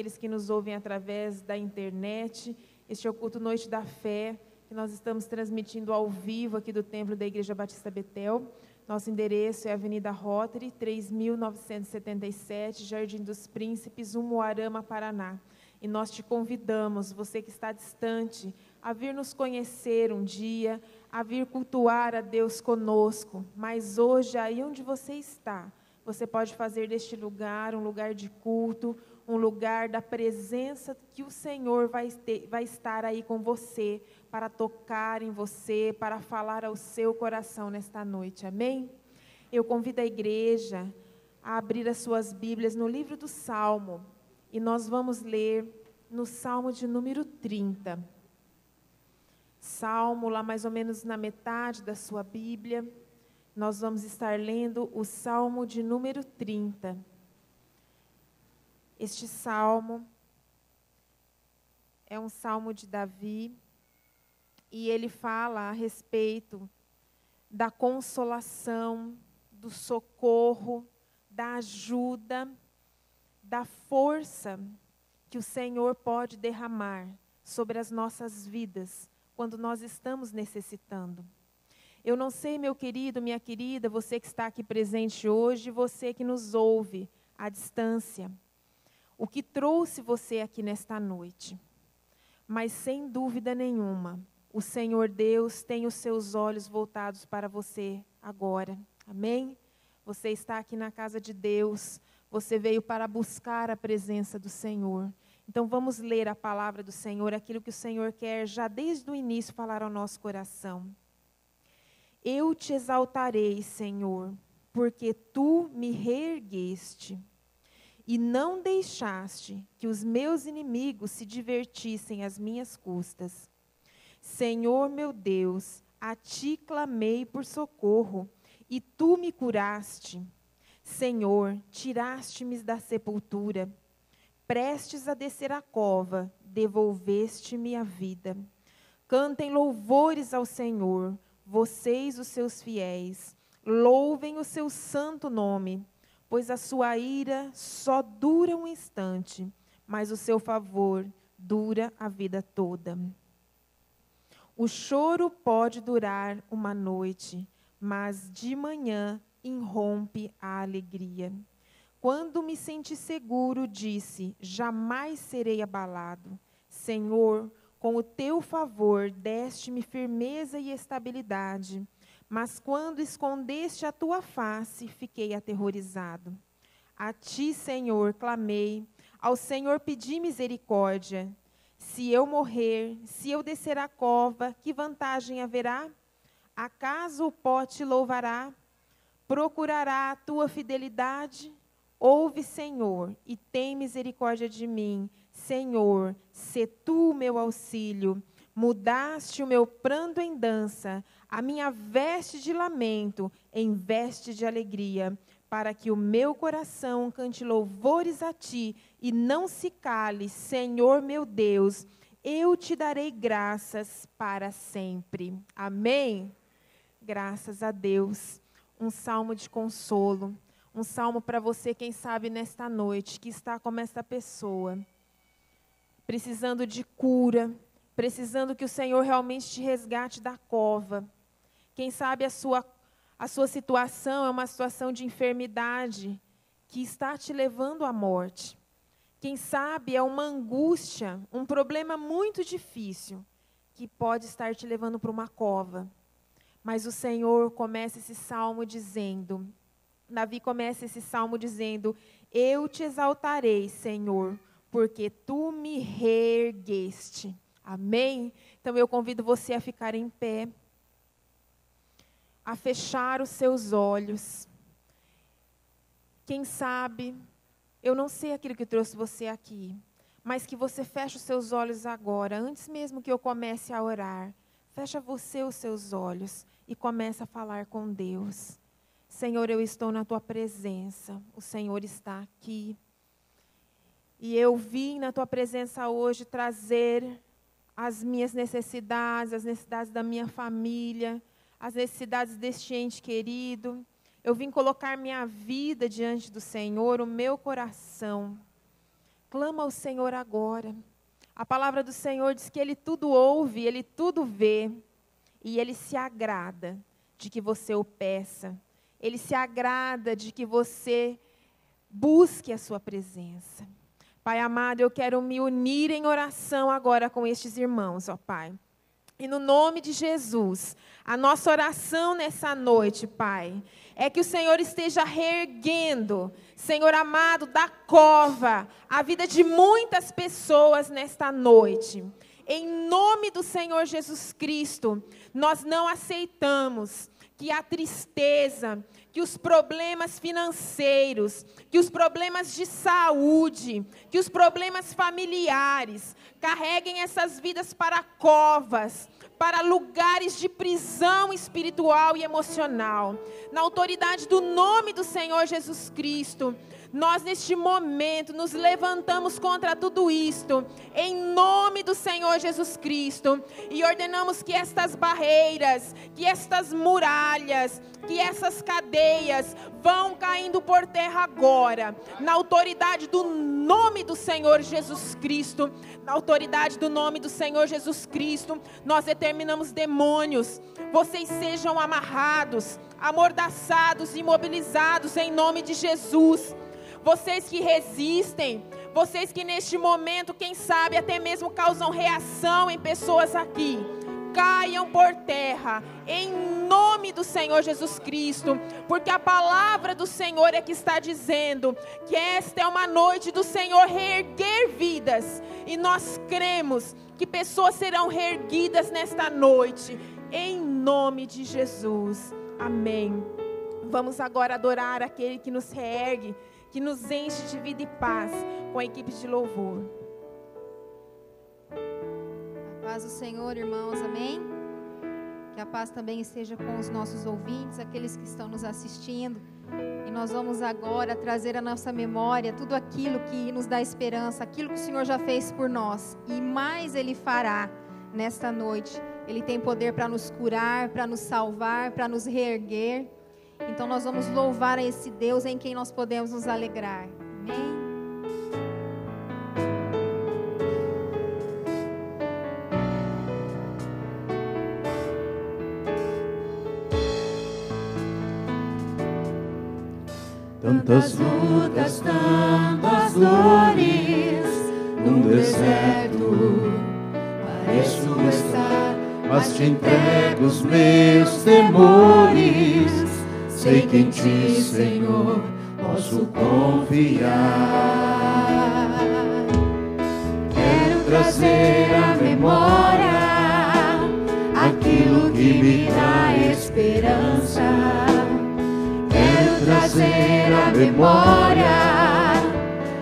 àqueles que nos ouvem através da internet. Este é o culto Noite da Fé, que nós estamos transmitindo ao vivo aqui do Templo da Igreja Batista Betel. Nosso endereço é Avenida Rotary, 3977, Jardim dos Príncipes, Umuarama, Paraná. E nós te convidamos, você que está distante, a vir nos conhecer um dia, a vir cultuar a Deus conosco. Mas hoje, aí onde você está, você pode fazer deste lugar um lugar de culto, um lugar da presença que o Senhor vai, ter, vai estar aí com você, para tocar em você, para falar ao seu coração nesta noite. Amém? Eu convido a igreja a abrir as suas Bíblias no livro do Salmo, e nós vamos ler no Salmo de número 30. Salmo, lá mais ou menos na metade da sua Bíblia, nós vamos estar lendo o Salmo de número 30. Este salmo é um salmo de Davi e ele fala a respeito da consolação, do socorro, da ajuda, da força que o Senhor pode derramar sobre as nossas vidas quando nós estamos necessitando. Eu não sei, meu querido, minha querida, você que está aqui presente hoje, você que nos ouve à distância, o que trouxe você aqui nesta noite. Mas sem dúvida nenhuma, o Senhor Deus tem os seus olhos voltados para você agora. Amém? Você está aqui na casa de Deus, você veio para buscar a presença do Senhor. Então vamos ler a palavra do Senhor, aquilo que o Senhor quer já desde o início falar ao nosso coração. Eu te exaltarei, Senhor, porque tu me reergueste e não deixaste que os meus inimigos se divertissem às minhas custas. Senhor meu Deus, a ti clamei por socorro e tu me curaste. Senhor, tiraste-me da sepultura prestes a descer a cova, devolveste-me a vida. Cantem louvores ao Senhor, vocês, os seus fiéis. Louvem o seu santo nome, pois a sua ira só dura um instante, mas o seu favor dura a vida toda. O choro pode durar uma noite, mas de manhã irrompe a alegria. Quando me senti seguro, disse: Jamais serei abalado. Senhor, com o teu favor, deste-me firmeza e estabilidade. Mas quando escondeste a tua face, fiquei aterrorizado. A ti, Senhor, clamei. Ao Senhor pedi misericórdia. Se eu morrer, se eu descer a cova, que vantagem haverá? Acaso o pó te louvará? Procurará a tua fidelidade? Ouve, Senhor, e tem misericórdia de mim. Senhor, se tu o meu auxílio. Mudaste o meu pranto em dança, a minha veste de lamento em veste de alegria, para que o meu coração cante louvores a ti e não se cale, Senhor meu Deus. Eu te darei graças para sempre. Amém. Graças a Deus. Um salmo de consolo um salmo para você, quem sabe, nesta noite, que está como esta pessoa, precisando de cura, precisando que o Senhor realmente te resgate da cova. Quem sabe a sua, a sua situação é uma situação de enfermidade que está te levando à morte. Quem sabe é uma angústia, um problema muito difícil que pode estar te levando para uma cova. Mas o Senhor começa esse salmo dizendo: Davi começa esse salmo dizendo: Eu te exaltarei, Senhor, porque tu me reergueste. Amém? Então eu convido você a ficar em pé, a fechar os seus olhos. Quem sabe, eu não sei aquilo que trouxe você aqui, mas que você feche os seus olhos agora, antes mesmo que eu comece a orar. Fecha você os seus olhos e comece a falar com Deus. Senhor, eu estou na tua presença, o Senhor está aqui. E eu vim na tua presença hoje trazer as minhas necessidades, as necessidades da minha família, as necessidades deste ente querido. Eu vim colocar minha vida diante do Senhor, o meu coração. Clama ao Senhor agora. A palavra do Senhor diz que Ele tudo ouve, Ele tudo vê, e Ele se agrada de que você o peça. Ele se agrada de que você busque a Sua presença. Pai amado, eu quero me unir em oração agora com estes irmãos, ó Pai. E no nome de Jesus, a nossa oração nessa noite, Pai, é que o Senhor esteja reerguendo, Senhor amado, da cova, a vida de muitas pessoas nesta noite. Em nome do Senhor Jesus Cristo, nós não aceitamos que a tristeza, que os problemas financeiros, que os problemas de saúde, que os problemas familiares carreguem essas vidas para covas, para lugares de prisão espiritual e emocional. Na autoridade do nome do Senhor Jesus Cristo, nós neste momento nos levantamos contra tudo isto, em nome do Senhor Jesus Cristo, e ordenamos que estas barreiras, que estas muralhas, que essas cadeias vão caindo por terra agora, na autoridade do nome do Senhor Jesus Cristo, na autoridade do nome do Senhor Jesus Cristo, nós determinamos demônios, vocês sejam amarrados, amordaçados, imobilizados em nome de Jesus vocês que resistem, vocês que neste momento, quem sabe, até mesmo causam reação em pessoas aqui. Caiam por terra, em nome do Senhor Jesus Cristo, porque a palavra do Senhor é que está dizendo que esta é uma noite do Senhor reerguer vidas, e nós cremos que pessoas serão reerguidas nesta noite, em nome de Jesus. Amém. Vamos agora adorar aquele que nos reergue que nos enche de vida e paz com a equipe de louvor. A paz do Senhor, irmãos, amém? Que a paz também esteja com os nossos ouvintes, aqueles que estão nos assistindo. E nós vamos agora trazer à nossa memória tudo aquilo que nos dá esperança, aquilo que o Senhor já fez por nós e mais Ele fará nesta noite. Ele tem poder para nos curar, para nos salvar, para nos reerguer. Então nós vamos louvar a esse Deus em quem nós podemos nos alegrar. Amém. Tantas lutas, tantas dores num deserto pareço estar, mas te entrego os meus temores Sei que em ti, Senhor, posso confiar. Quero trazer à memória aquilo que me dá esperança. Quero trazer à memória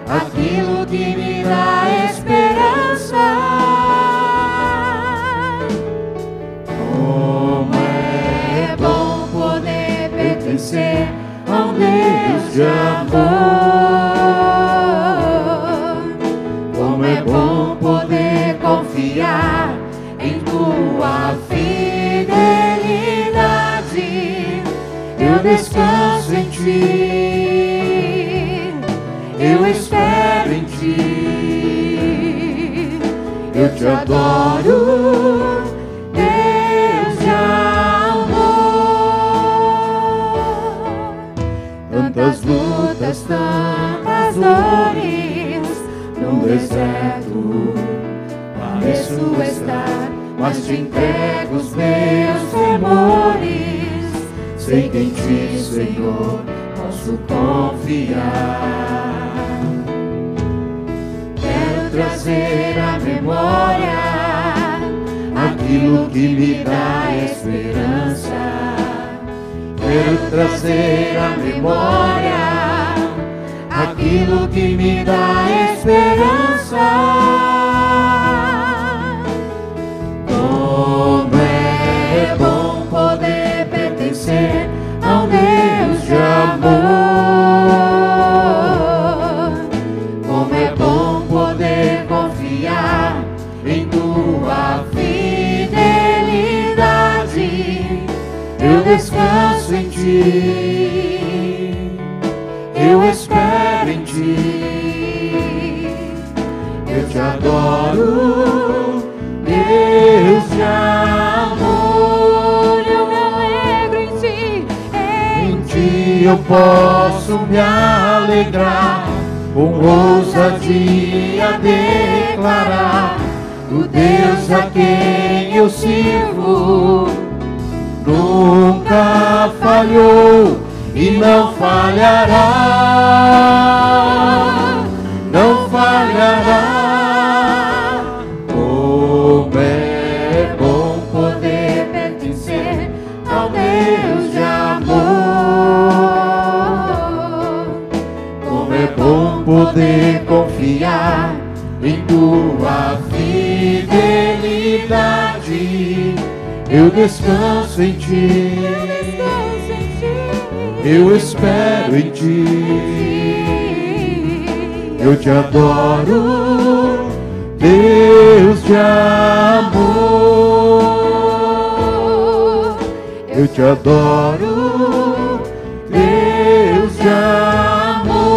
aquilo que me dá esperança. Pertencer a um Deus de amor. Como é bom poder confiar em tua fidelidade. Eu descanso em ti, eu espero em ti, eu te adoro. Mas te entrego os meus temores. Sei que em ti, Senhor, posso confiar. Quero trazer à memória aquilo que me dá esperança Quero trazer à memória aquilo que me dá esperança. eu espero em ti, eu te adoro, Deus de amor, eu me alegro em ti, em ti eu posso me alegrar, com ousadia declarar. O Deus a quem eu sirvo nunca falhou e não falhará, não falhará. Descanso em ti eu espero em ti. Eu te adoro, Deus de amor. Eu te adoro, Deus de amor.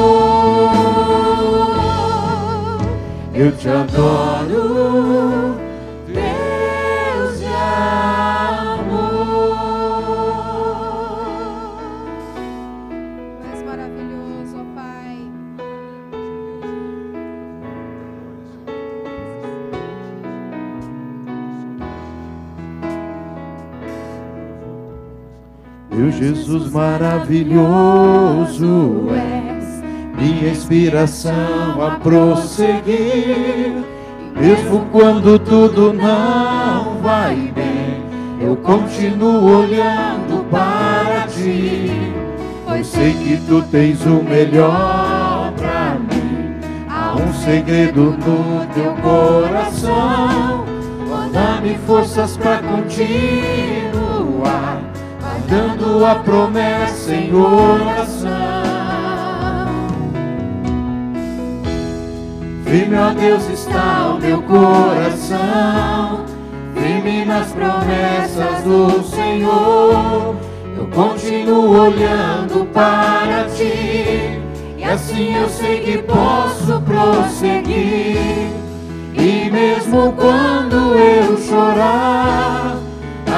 Eu te adoro. Maravilhoso és, minha inspiração a prosseguir. Mesmo quando tudo não vai bem, eu continuo olhando para ti, pois sei que tu tens o melhor para mim. Há um segredo no teu coração, dá-me forças para continuar dando a promessa em oração. Firme, ó Deus, está o meu coração, firme nas promessas do Senhor. Eu continuo olhando para ti, e assim eu sei que posso prosseguir. E mesmo quando eu chorar,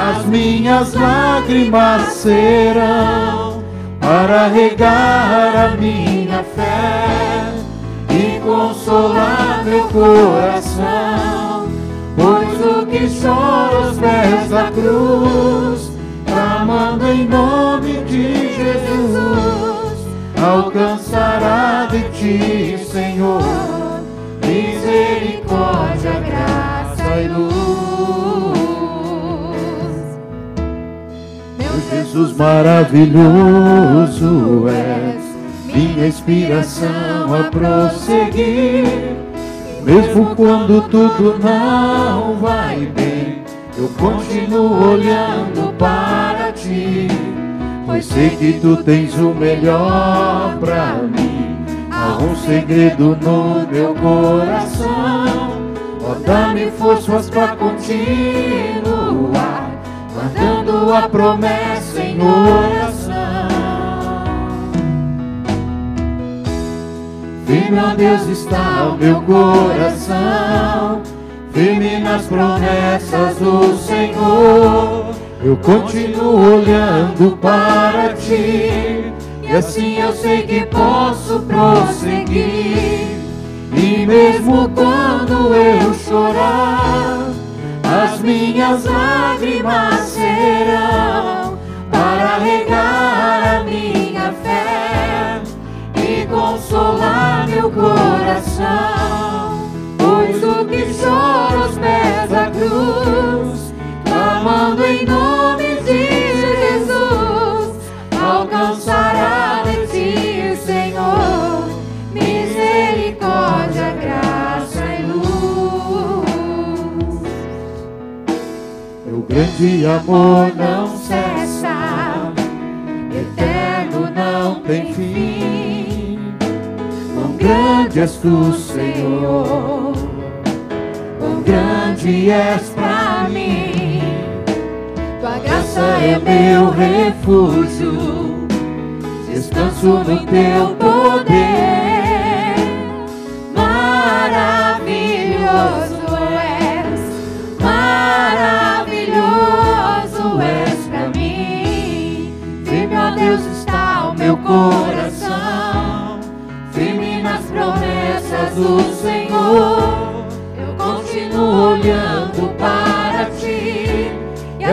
as minhas lágrimas serão para regar a minha fé e consolar meu coração. Pois o que chora aos pés da cruz, clamando em nome de Jesus, alcançará de ti, Senhor, misericórdia, graça e luz. Jesus maravilhoso és, minha inspiração a prosseguir. Mesmo quando tudo não vai bem, eu continuo olhando para ti, pois sei que tu tens o melhor para mim. Há um segredo no meu coração, ó, dá-me forças para continuar guardando a promessa em oração. Firme, ó Deus, está o meu coração, firme nas promessas do Senhor. Eu continuo olhando para ti, e assim eu sei que posso prosseguir. E mesmo quando eu chorar, as minhas lágrimas serão para regar a minha fé e consolar meu coração. Pois o que chora aos pés da cruz, clamando em nome grande amor não cessa, eterno não tem fim. Quão grande és tu, Senhor, quão grande és pra mim. Tua graça é meu refúgio, descanso no teu poder.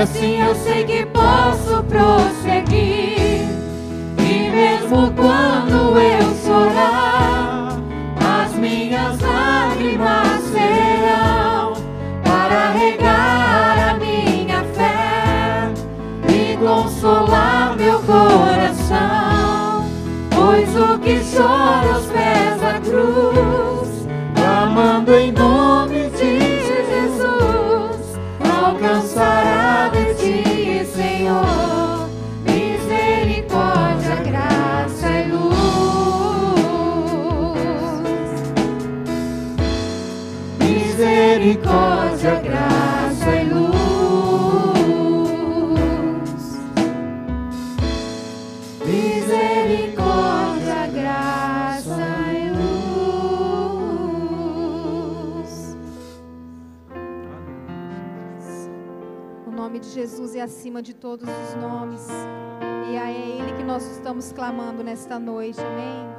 E assim acima de todos os nomes. E é Ele que nós estamos clamando nesta noite. Amém.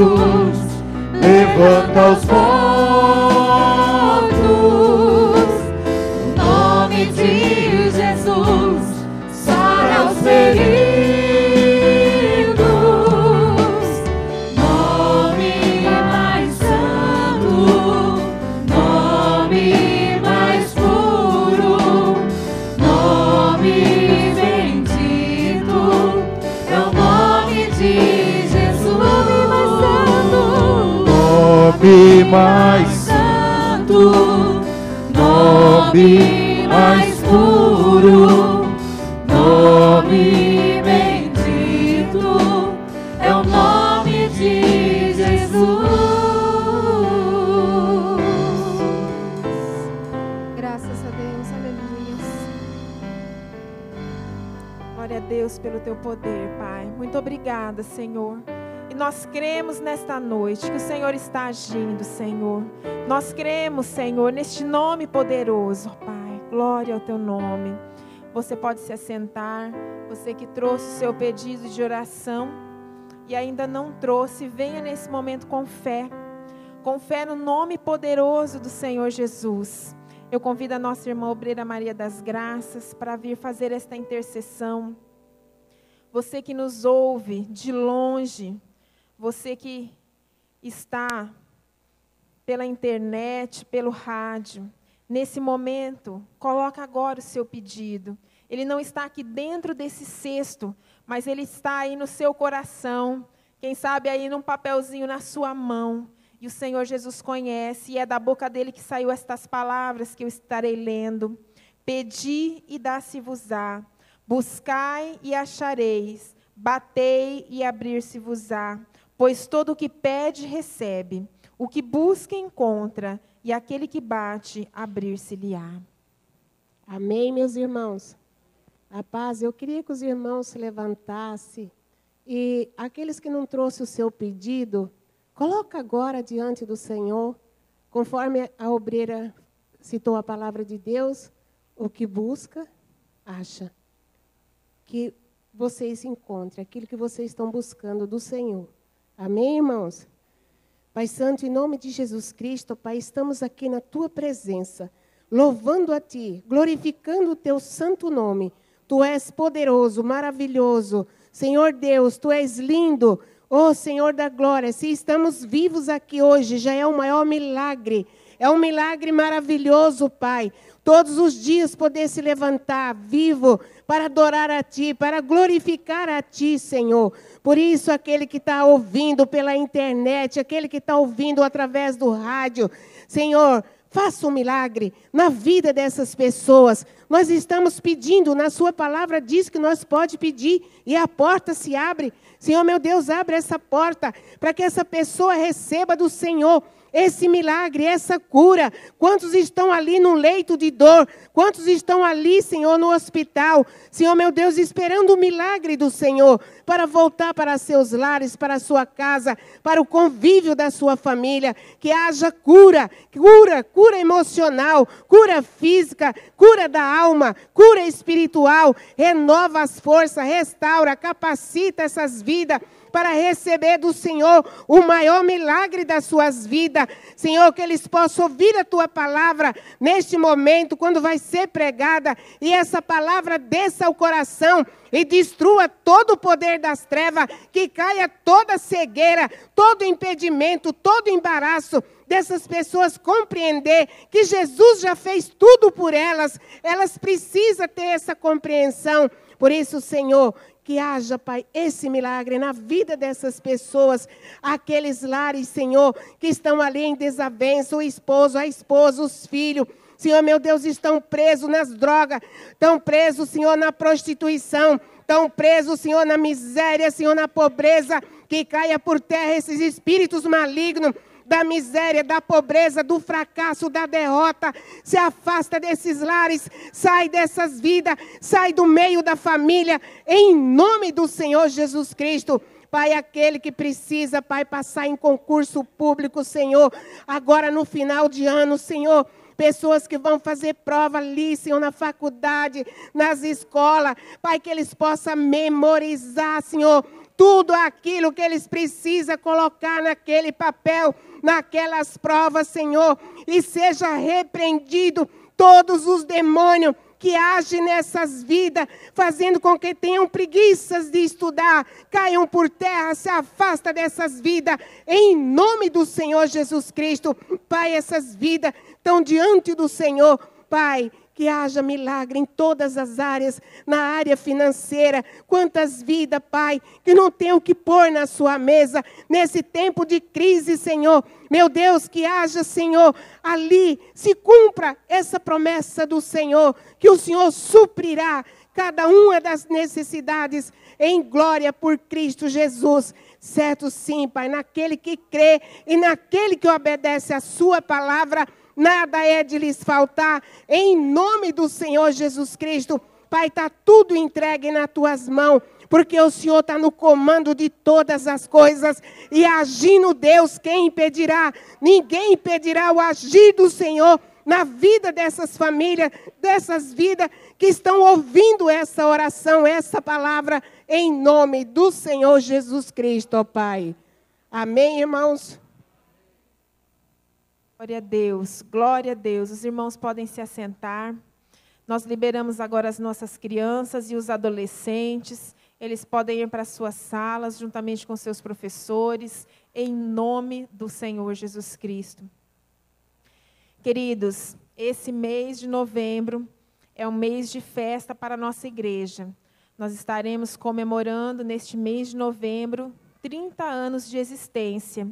Jesus. Levanta os Senhor. E nós cremos nesta noite que o Senhor está agindo, Senhor. Nós cremos, Senhor, neste nome poderoso, Pai. Glória ao teu nome. Você pode se assentar. Você que trouxe o seu pedido de oração e ainda não trouxe, venha nesse momento com fé. Com fé no nome poderoso do Senhor Jesus. Eu convido a nossa irmã obreira Maria das Graças para vir fazer esta intercessão. Você que nos ouve de longe, você que está pela internet, pelo rádio, nesse momento, coloca agora o seu pedido. Ele não está aqui dentro desse cesto, mas ele está aí no seu coração. Quem sabe aí num papelzinho na sua mão. E o Senhor Jesus conhece, e é da boca dele que saiu estas palavras que eu estarei lendo. Pedi e dá-se-vos-á. Buscai e achareis. Batei e abrir-se-vos-á. Pois todo o que pede, recebe. O que busca, encontra. E aquele que bate, abrir-se-lhe-á. Amém, meus irmãos. A paz, eu queria que os irmãos se levantassem e aqueles que não trouxeram o seu pedido, coloca agora diante do Senhor, conforme a obreira citou a palavra de Deus, o que busca, acha. Que vocês encontrem aquilo que vocês estão buscando do Senhor. Amém, irmãos? Pai Santo, em nome de Jesus Cristo, Pai, estamos aqui na tua presença, louvando a Ti, glorificando o Teu santo nome. Tu és poderoso, maravilhoso. Senhor Deus, Tu és lindo. Oh, Senhor da glória, se estamos vivos aqui hoje, já é o maior milagre. É um milagre maravilhoso, Pai. Todos os dias poder se levantar vivo para adorar a Ti, para glorificar a Ti, Senhor. Por isso, aquele que está ouvindo pela internet, aquele que está ouvindo através do rádio, Senhor, faça um milagre na vida dessas pessoas. Nós estamos pedindo, na Sua palavra diz que nós pode pedir e a porta se abre. Senhor, meu Deus, abre essa porta para que essa pessoa receba do Senhor esse milagre, essa cura. Quantos estão ali no leito de dor? Quantos estão ali, Senhor, no hospital? Senhor, meu Deus, esperando o milagre do Senhor para voltar para seus lares, para sua casa, para o convívio da sua família. Que haja cura, cura, cura emocional, cura física, cura da alma, cura espiritual. Renova as forças, restaura, capacita essas vidas para receber do Senhor o maior milagre das suas vidas. Senhor, que eles possam ouvir a tua palavra neste momento, quando vai ser pregada, e essa palavra desça ao coração e destrua todo o poder das trevas, que caia toda cegueira, todo impedimento, todo embaraço dessas pessoas compreender que Jesus já fez tudo por elas, elas precisam ter essa compreensão. Por isso, Senhor, que haja, Pai, esse milagre na vida dessas pessoas, aqueles lares, Senhor, que estão ali em desavença, o esposo, a esposa, os filhos. Senhor, meu Deus, estão presos nas drogas, estão presos, Senhor, na prostituição, estão presos, Senhor, na miséria, Senhor, na pobreza, que caia por terra esses espíritos malignos da miséria, da pobreza, do fracasso, da derrota. Se afasta desses lares, sai dessas vidas, sai do meio da família, em nome do Senhor Jesus Cristo. Pai, aquele que precisa, Pai, passar em concurso público, Senhor, agora no final de ano, Senhor pessoas que vão fazer prova ali, Senhor, na faculdade, nas escolas, Pai, que eles possam memorizar, Senhor, tudo aquilo que eles precisam colocar naquele papel, naquelas provas, Senhor, e seja repreendido todos os demônios que agem nessas vidas, fazendo com que tenham preguiças de estudar, caiam por terra, se afasta dessas vidas, em nome do Senhor Jesus Cristo. Pai, essas vidas estão diante do Senhor, Pai, que haja milagre em todas as áreas, na área financeira. Quantas vidas, Pai, que não tem o que pôr na sua mesa nesse tempo de crise, Senhor. Meu Deus, que haja, Senhor, ali se cumpra essa promessa do Senhor, que o Senhor suprirá cada uma das necessidades em glória por Cristo Jesus. Certo, sim, Pai, naquele que crê e naquele que obedece a Sua palavra nada é de lhes faltar, em nome do Senhor Jesus Cristo. Pai, está tudo entregue nas tuas mãos, porque o Senhor está no comando de todas as coisas, e agindo Deus, quem impedirá? Ninguém impedirá o agir do Senhor na vida dessas famílias, dessas vidas que estão ouvindo essa oração, essa palavra, em nome do Senhor Jesus Cristo, ó Pai. Amém, irmãos? Glória a Deus, glória a Deus. Os irmãos podem se assentar. Nós liberamos agora as nossas crianças e os adolescentes. Eles podem ir para suas salas juntamente com seus professores, em nome do Senhor Jesus Cristo. Queridos, esse mês de novembro é um mês de festa para a nossa igreja. Nós estaremos comemorando neste mês de novembro 30 anos de existência.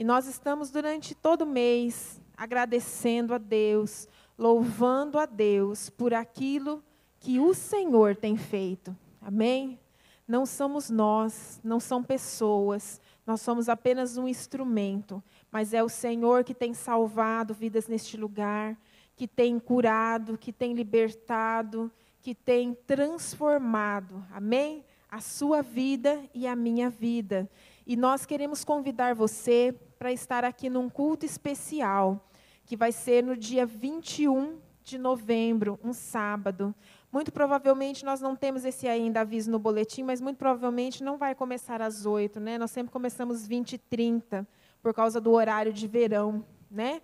E nós estamos durante todo o mês agradecendo a Deus, louvando a Deus por aquilo que o Senhor tem feito. Amém? Não somos nós, não são pessoas, nós somos apenas um instrumento, mas é o Senhor que tem salvado vidas neste lugar, que tem curado, que tem libertado, que tem transformado. Amém? A sua vida e a minha vida. E nós queremos convidar você para estar aqui num culto especial, que vai ser no dia 21 de novembro, um sábado. Muito provavelmente nós não temos esse ainda aviso no boletim, mas muito provavelmente não vai começar às 8, né? Nós sempre começamos 20 e 30, por causa do horário de verão, né?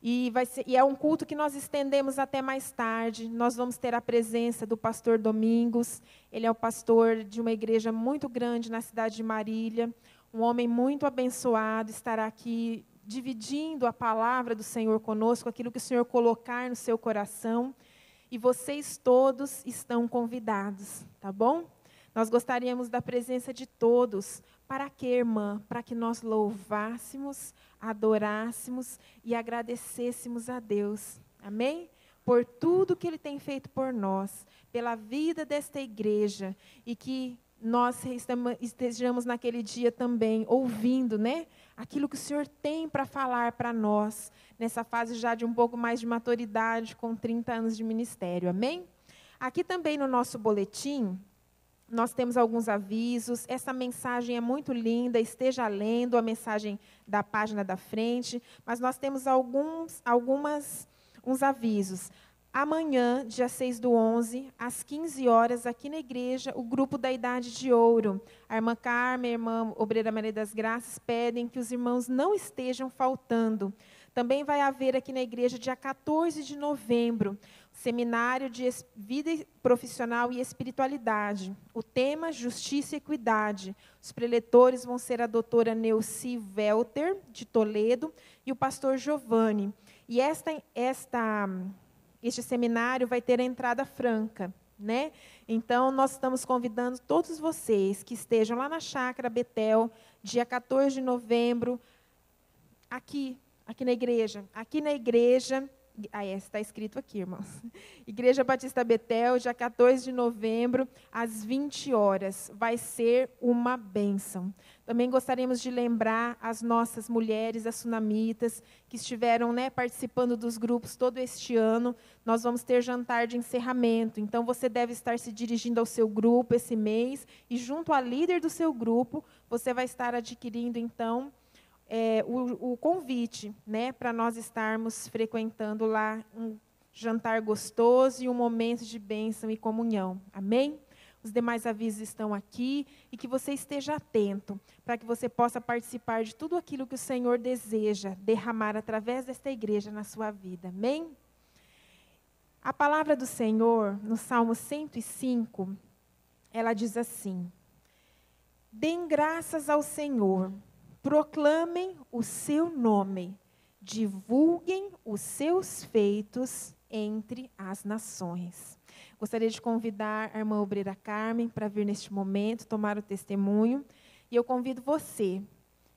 E, vai ser, e é um culto que nós estendemos até mais tarde. Nós vamos ter a presença do pastor Domingos. Ele é o pastor de uma igreja muito grande na cidade de Marília. Um homem muito abençoado estará aqui dividindo a palavra do Senhor conosco, aquilo que o Senhor colocar no seu coração. E vocês todos estão convidados, tá bom? Nós gostaríamos da presença de todos. Para quê, irmã? Para que nós louvássemos, adorássemos e agradecêssemos a Deus. Amém? Por tudo que Ele tem feito por nós, pela vida desta igreja e que nós estejamos naquele dia também ouvindo, né? Aquilo que o Senhor tem para falar para nós, nessa fase já de um pouco mais de maturidade, com 30 anos de ministério. Amém? Aqui também no nosso boletim, nós temos alguns avisos. Essa mensagem é muito linda, esteja lendo a mensagem da página da frente, mas nós temos alguns algumas uns avisos. Amanhã, dia 6 do 11, às 15 horas, aqui na igreja, o grupo da Idade de Ouro. A irmã Carmen, a irmã Obreira Maria das Graças, pedem que os irmãos não estejam faltando. Também vai haver aqui na igreja, dia 14 de novembro, seminário de vida profissional e espiritualidade. O tema, justiça e equidade. Os preletores vão ser a doutora Neuci Welter, de Toledo, e o pastor Giovanni. E esta, esta este seminário vai ter a entrada franca. Né? Então, nós estamos convidando todos vocês que estejam lá na Chácara Betel, dia 14 de novembro, aqui, aqui na igreja. Aqui na igreja, ah, é, está escrito aqui, irmãos. Igreja Batista Betel, dia 14 de novembro, às 20 horas. Vai ser uma bênção. Também gostaríamos de lembrar as nossas mulheres, as sunamitas, que estiveram né, participando dos grupos todo este ano. Nós vamos ter jantar de encerramento. Então, você deve estar se dirigindo ao seu grupo esse mês. E, junto à líder do seu grupo, você vai estar adquirindo, então, é, o, o, convite né, para nós estarmos frequentando lá um jantar gostoso e um momento de bênção e comunhão. Amém? Os demais avisos estão aqui e que você esteja atento para que você possa participar de tudo aquilo que o Senhor deseja derramar através desta igreja na sua vida. Amém? A palavra do Senhor, no Salmo 105, ela diz assim: Deem graças ao Senhor proclamem o seu nome, divulguem os seus feitos entre as nações. Gostaria de convidar a irmã obreira Carmen para vir neste momento tomar o testemunho. E eu convido você,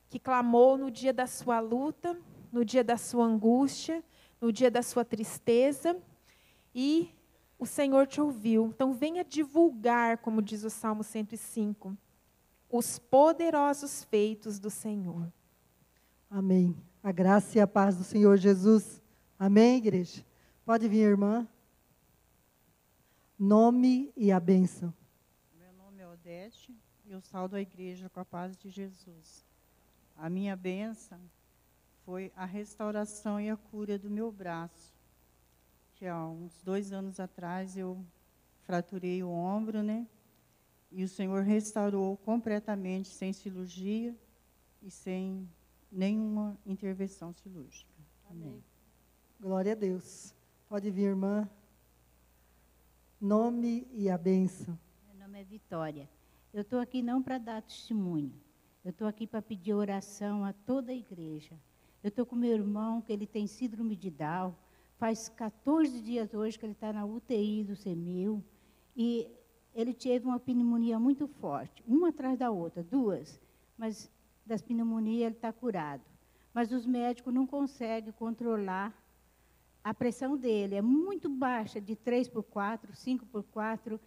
que clamou no dia da sua luta, no dia da sua angústia, no dia da sua tristeza, e o Senhor te ouviu. Então, venha divulgar, como diz o Salmo 105 os poderosos feitos do Senhor. Amém. A graça e a paz do Senhor Jesus. Amém, igreja? Pode vir, irmã. Nome e a bênção. Meu nome é Odete e eu saldo a igreja com a paz de Jesus. A minha bênção foi a restauração e a cura do meu braço. Que há uns dois anos atrás eu fraturei o ombro, né? E o Senhor restaurou completamente, sem cirurgia e sem nenhuma intervenção cirúrgica. Amém. Glória a Deus. Pode vir, irmã. Nome e a bênção. Meu nome é Vitória. Eu estou aqui não para dar testemunho. Eu estou aqui para pedir oração a toda a igreja. Eu estou com meu irmão, que ele tem síndrome de Down. Faz 14 dias hoje que ele está na UTI do CEMIL. E ele teve uma pneumonia muito forte, uma atrás da outra, duas. mas das pneumonias ele está curado. Mas os médicos não conseguem controlar a pressão dele. É muito baixa, de 3 por 4, 5 por 4,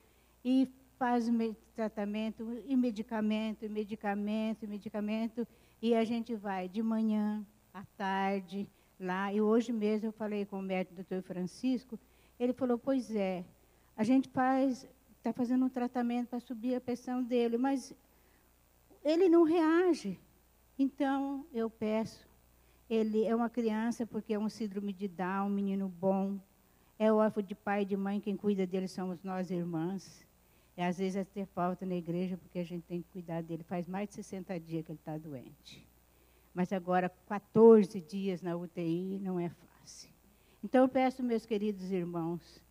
e faz tratamento, e medicamento, e medicamento, e medicamento, e a gente vai de manhã, à tarde, lá. E hoje mesmo eu falei com o médico doutor Francisco, ele falou, pois é, a gente faz, está fazendo um tratamento para subir a pressão dele, mas ele não reage. Então, eu peço, ele é uma criança porque é um síndrome de Down, um menino bom, é órfão de pai e de mãe, quem cuida dele somos nós irmãs. E às vezes é ter falta na igreja porque a gente tem que cuidar dele. Faz mais de 60 dias que ele está doente. Mas agora, 14 dias na UTI não é fácil. Então eu peço, meus queridos irmãos,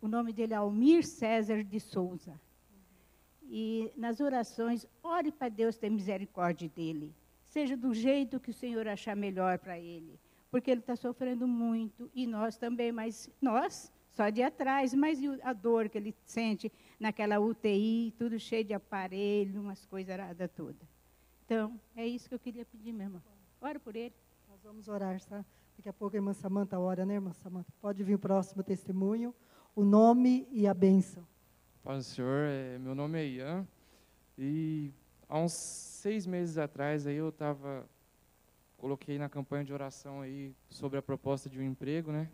o nome dele é Almir César de Souza. E nas orações, ore para Deus ter misericórdia dele. Seja do jeito que o Senhor achar melhor para ele. Porque ele está sofrendo muito, e nós também, mas nós, só de atrás, mas a dor que ele sente naquela UTI, tudo cheio de aparelho, umas coisas aradas todas. Então, é isso que eu queria pedir, minha irmã. Ora por ele. Nós vamos orar, tá? Daqui a pouco a irmã Samanta ora, né, irmã Samanta? Pode vir o próximo testemunho, o nome e a bênção. Paz do Senhor, é, meu nome é Ian, e há uns seis meses atrás aí eu estava, coloquei na campanha de oração aí sobre a proposta de um emprego, né?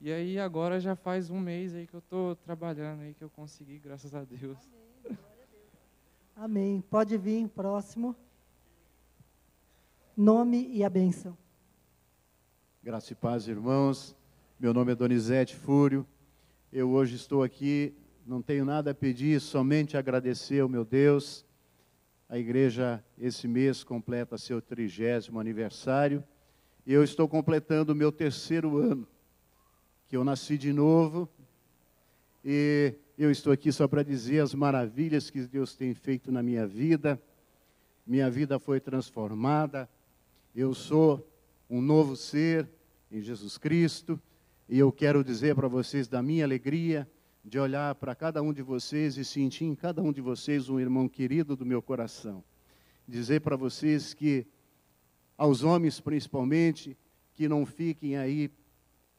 E aí agora já faz um mês aí que eu estou trabalhando aí, que eu consegui, graças a Deus. Amém. Amém. Pode vir, próximo. Nome e a bênção. Graça e paz, irmãos. Meu nome é Donizete Fúrio. Eu hoje estou aqui não tenho nada a pedir, somente agradecer ao meu Deus. A igreja, esse mês, completa seu trigésimo aniversário. E eu estou completando o meu terceiro ano, que eu nasci de novo. E eu estou aqui só para dizer as maravilhas que Deus tem feito na minha vida. Minha vida foi transformada. Eu sou um novo ser em Jesus Cristo. E eu quero dizer para vocês da minha alegria de olhar para cada um de vocês e sentir em cada um de vocês um irmão querido do meu coração. Dizer para vocês que, aos homens principalmente, que não fiquem aí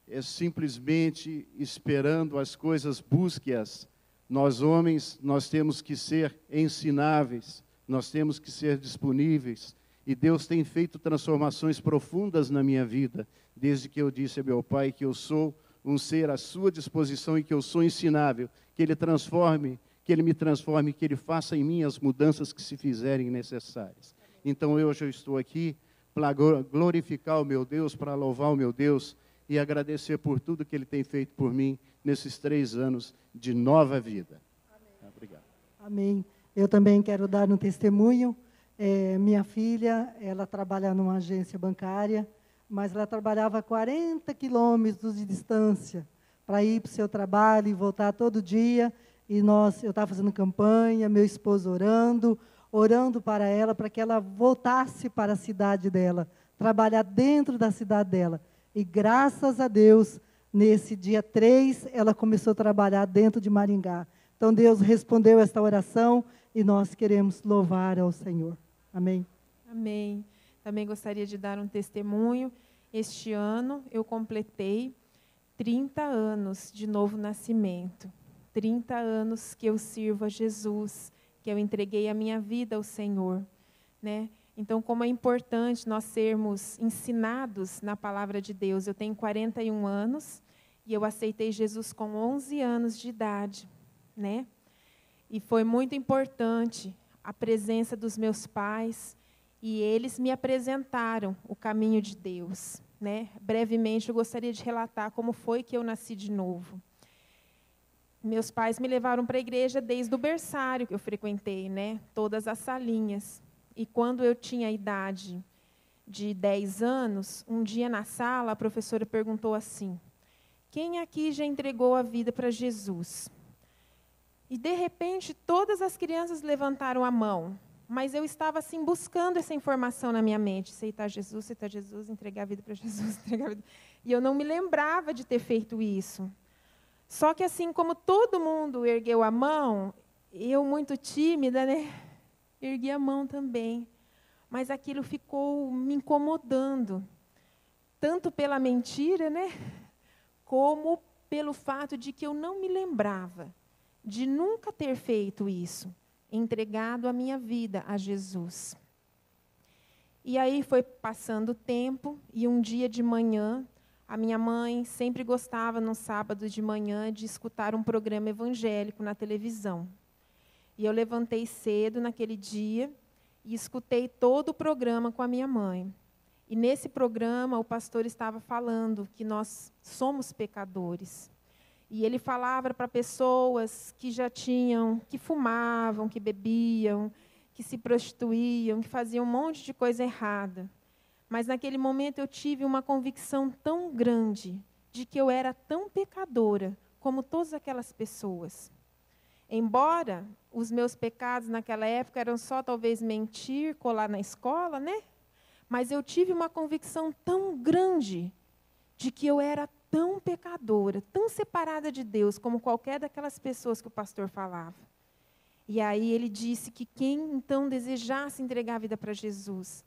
é, simplesmente esperando as coisas, busque-as. Nós, homens, nós temos que ser ensináveis, nós temos que ser disponíveis. E Deus tem feito transformações profundas na minha vida, desde que eu disse a meu pai que eu sou um ser à sua disposição e que eu sou ensinável, que Ele transforme, que Ele me transforme, que Ele faça em mim as mudanças que se fizerem necessárias. Então hoje eu estou aqui para glorificar o meu Deus, para louvar o meu Deus e agradecer por tudo que Ele tem feito por mim nesses três anos de nova vida. Amém. Obrigado. Amém. Eu também quero dar um testemunho. É, minha filha, ela trabalha numa agência bancária mas ela trabalhava 40 quilômetros de distância para ir para o seu trabalho e voltar todo dia. E nós, eu estava fazendo campanha, meu esposo orando, orando para ela, para que ela voltasse para a cidade dela, trabalhar dentro da cidade dela. E graças a Deus, nesse dia 3, ela começou a trabalhar dentro de Maringá. Então Deus respondeu esta oração e nós queremos louvar ao Senhor. Amém. Amém. Também gostaria de dar um testemunho. Este ano eu completei 30 anos de novo nascimento. 30 anos que eu sirvo a Jesus, que eu entreguei a minha vida ao Senhor, né? Então, como é importante nós sermos ensinados na palavra de Deus. Eu tenho 41 anos e eu aceitei Jesus com 11 anos de idade, né? E foi muito importante a presença dos meus pais, e eles me apresentaram o caminho de Deus. Né? Brevemente, eu gostaria de relatar como foi que eu nasci de novo. Meus pais me levaram para a igreja desde o berçário que eu frequentei, né? todas as salinhas. E quando eu tinha a idade de 10 anos, um dia na sala, a professora perguntou assim: Quem aqui já entregou a vida para Jesus? E de repente, todas as crianças levantaram a mão mas eu estava assim buscando essa informação na minha mente, aceitar Jesus, aceitar Jesus, entregar a vida para Jesus, entregar a vida. E eu não me lembrava de ter feito isso. Só que assim como todo mundo ergueu a mão, eu muito tímida, né? ergui a mão também. Mas aquilo ficou me incomodando, tanto pela mentira, né? Como pelo fato de que eu não me lembrava de nunca ter feito isso, entregado a minha vida a Jesus. E aí foi passando o tempo, e um dia de manhã, a minha mãe sempre gostava, no sábado de manhã, de escutar um programa evangélico na televisão. E eu levantei cedo naquele dia e escutei todo o programa com a minha mãe. E nesse programa, o pastor estava falando que nós somos pecadores. E ele falava para pessoas que já tinham, que fumavam, que bebiam, que se prostituíam, que faziam um monte de coisa errada. Mas naquele momento eu tive uma convicção tão grande de que eu era tão pecadora como todas aquelas pessoas. Embora os meus pecados naquela época eram só talvez mentir, colar na escola, né? Mas eu tive uma convicção tão grande de que eu era tão pecadora, tão separada de Deus, como qualquer daquelas pessoas que o pastor falava. E aí ele disse que quem então desejasse entregar a vida para Jesus,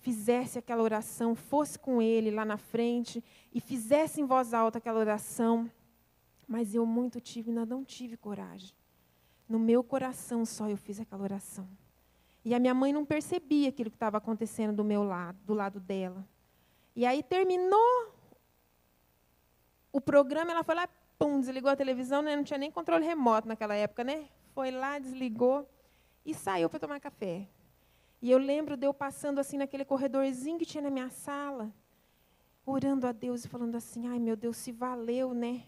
fizesse aquela oração, fosse com ele lá na frente e fizesse em voz alta aquela oração. Mas eu muito tive, não tive coragem. No meu coração só eu fiz aquela oração. E a minha mãe não percebia aquilo que estava acontecendo do meu lado, do lado dela. E aí terminou o programa, ela foi lá, pum, desligou a televisão, né? não tinha nem controle remoto naquela época, né? Foi lá, desligou e saiu para tomar café. E eu lembro de eu passando assim naquele corredorzinho que tinha na minha sala, orando a Deus e falando assim: ai meu Deus, se valeu, né?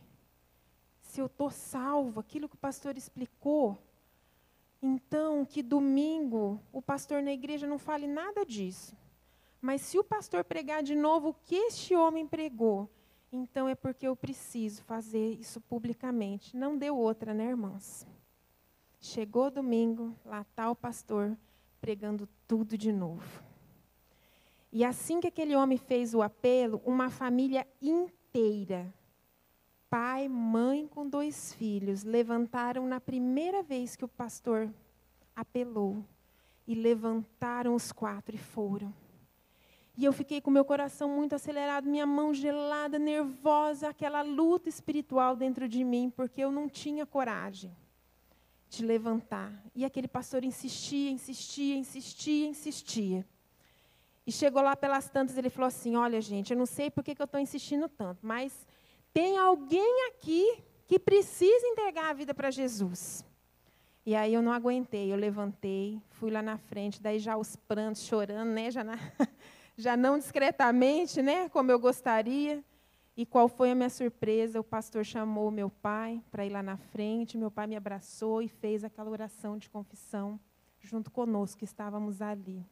Se eu estou salvo, aquilo que o pastor explicou. Então, que domingo o pastor na igreja não fale nada disso. Mas se o pastor pregar de novo o que este homem pregou, então é porque eu preciso fazer isso publicamente. Não deu outra, né, irmãs? Chegou domingo, lá está o pastor pregando tudo de novo. E assim que aquele homem fez o apelo, uma família inteira, pai, mãe com dois filhos, levantaram na primeira vez que o pastor apelou. E levantaram os quatro e foram. E eu fiquei com meu coração muito acelerado, minha mão gelada, nervosa, aquela luta espiritual dentro de mim, porque eu não tinha coragem de levantar. E aquele pastor insistia, insistia, insistia, insistia. E chegou lá pelas tantas, ele falou assim: Olha, gente, eu não sei por que, que eu estou insistindo tanto, mas tem alguém aqui que precisa entregar a vida para Jesus. E aí eu não aguentei, eu levantei, fui lá na frente, daí já os prantos, chorando, né? Já na já não discretamente, né, como eu gostaria. E qual foi a minha surpresa? O pastor chamou meu pai para ir lá na frente, meu pai me abraçou e fez aquela oração de confissão junto conosco, que estávamos ali.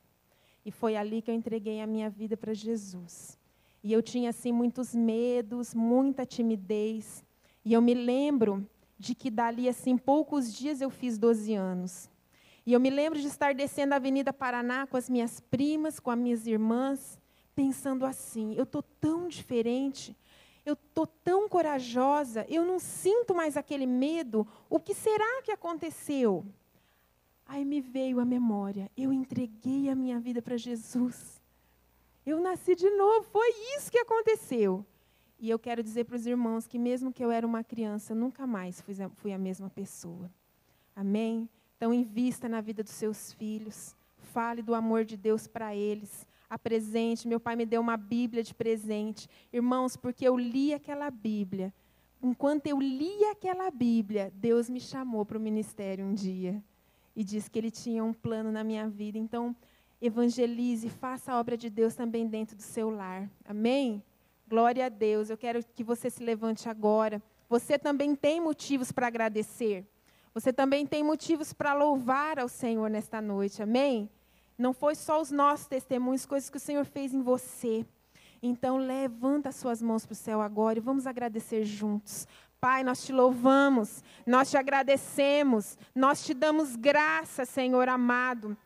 E foi ali que eu entreguei a minha vida para Jesus. E eu tinha assim muitos medos, muita timidez. E eu me lembro de que dali assim poucos dias eu fiz 12 anos. E eu me lembro de estar descendo a Avenida Paraná com as minhas primas, com as minhas irmãs, pensando assim: eu estou tão diferente, eu estou tão corajosa, eu não sinto mais aquele medo, o que será que aconteceu? Aí me veio a memória: eu entreguei a minha vida para Jesus. Eu nasci de novo, foi isso que aconteceu. E eu quero dizer para os irmãos que, mesmo que eu era uma criança, nunca mais fui a, mesma pessoa. Amém? Então, invista na vida dos seus filhos. Fale do amor de Deus para eles. Apresente. Meu pai me deu uma Bíblia de presente. Irmãos, porque eu li aquela Bíblia. Enquanto eu li aquela Bíblia, Deus me chamou para o ministério um dia. E disse que Ele tinha um plano na minha vida. Então, evangelize, faça a obra de Deus também dentro do seu lar. Amém? Glória a Deus. Eu quero que você se levante agora. Você também tem motivos para agradecer. Você também tem motivos para louvar ao Senhor nesta noite, amém? Não foi só os nossos testemunhos, coisas que o Senhor fez em você. Então, levanta as suas mãos para o céu agora e vamos agradecer juntos. Pai, nós te louvamos, nós te agradecemos, nós te damos graça, Senhor amado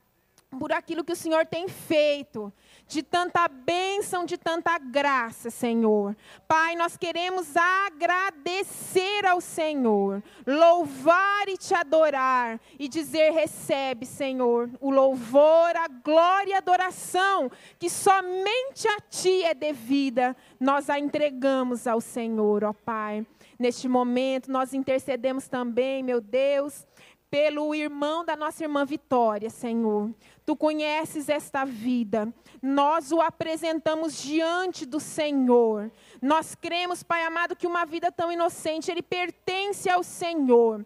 por aquilo que o Senhor tem feito, de tanta bênção, de tanta graça, Senhor. Pai, nós queremos agradecer ao Senhor, louvar e te adorar e dizer: recebe, Senhor, o louvor, a glória e a adoração que somente a ti é devida. Nós a entregamos ao Senhor, ó Pai. Neste momento, nós intercedemos também, meu Deus, pelo irmão da nossa irmã Vitória, Senhor. Tu conheces esta vida. Nós o apresentamos diante do Senhor. Nós cremos, Pai amado, que uma vida tão inocente, ele pertence ao Senhor.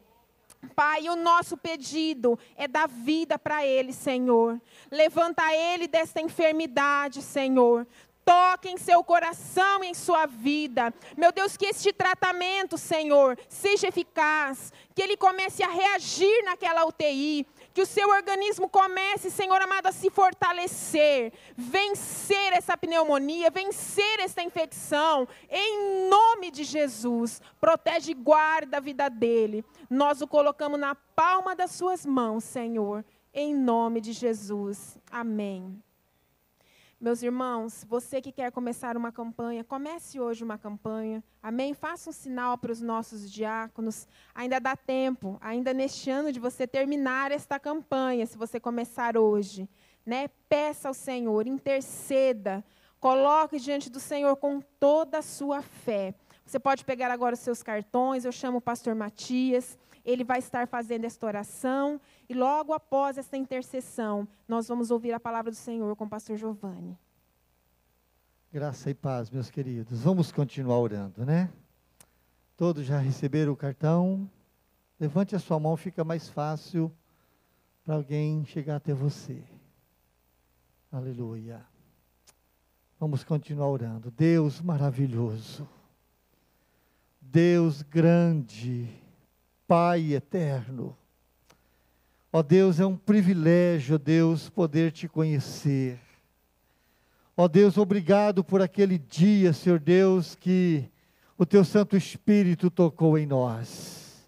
Pai, o nosso pedido é dar vida para ele, Senhor. Levanta ele desta enfermidade, Senhor toque em seu coração e em sua vida. Meu Deus, que este tratamento, Senhor, seja eficaz, que ele comece a reagir naquela UTI, que o seu organismo comece, Senhor amado, a se fortalecer, vencer essa pneumonia, vencer essa infecção, em nome de Jesus. Protege e guarda a vida dele. Nós o colocamos na palma das suas mãos, Senhor, em nome de Jesus. Amém. Meus irmãos, você que quer começar uma campanha, comece hoje uma campanha. Amém? Faça um sinal para os nossos diáconos. Ainda dá tempo, ainda neste ano, de você terminar esta campanha, se você começar hoje. Né? Peça ao Senhor, interceda, coloque diante do Senhor com toda a sua fé. Você pode pegar agora os seus cartões, eu chamo o pastor Matias, ele vai estar fazendo esta oração e logo após esta intercessão, nós vamos ouvir a palavra do Senhor com o pastor Giovanni. Graça e paz, meus queridos. Vamos continuar orando, né? Todos já receberam o cartão? Levante a sua mão, fica mais fácil para alguém chegar até você. Aleluia. Vamos continuar orando. Deus maravilhoso. Deus grande. Pai eterno. Ó Deus, é um privilégio, Deus, poder te conhecer. Ó Deus, obrigado por aquele dia, Senhor Deus, que o teu Santo Espírito tocou em nós,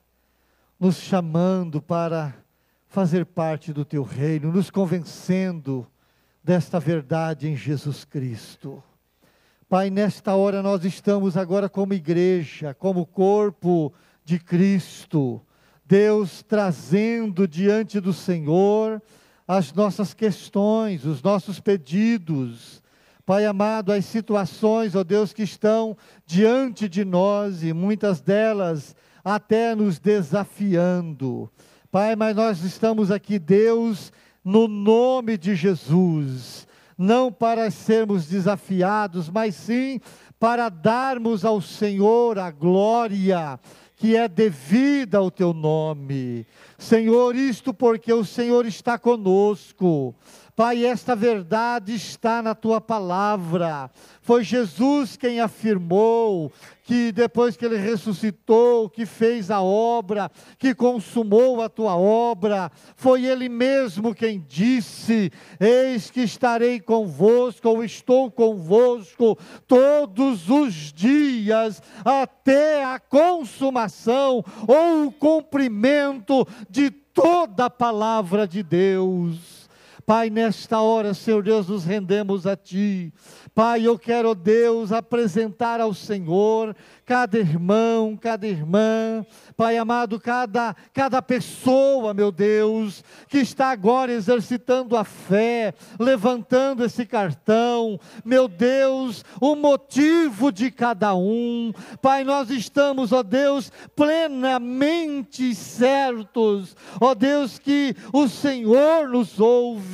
nos chamando para fazer parte do teu reino, nos convencendo desta verdade em Jesus Cristo. Pai, nesta hora nós estamos agora como igreja, como corpo de Cristo Deus trazendo diante do Senhor as nossas questões, os nossos pedidos. Pai amado, as situações, ó Deus, que estão diante de nós e muitas delas até nos desafiando. Pai, mas nós estamos aqui, Deus, no nome de Jesus, não para sermos desafiados, mas sim para darmos ao Senhor a glória que é devida ao teu nome. Senhor, isto porque o Senhor está conosco. Pai, esta verdade está na tua palavra. Foi Jesus quem afirmou que depois que ele ressuscitou, que fez a obra, que consumou a tua obra, foi ele mesmo quem disse: Eis que estarei convosco, ou estou convosco todos os dias, até a consumação ou o cumprimento de toda a palavra de Deus. Pai, nesta hora, Senhor Deus, nos rendemos a Ti. Pai, eu quero, Deus, apresentar ao Senhor cada irmão, cada irmã, Pai amado, cada, cada pessoa, meu Deus, que está agora exercitando a fé, levantando esse cartão, meu Deus, o motivo de cada um, Pai, nós estamos, ó Deus, plenamente certos, ó Deus, que o Senhor nos ouve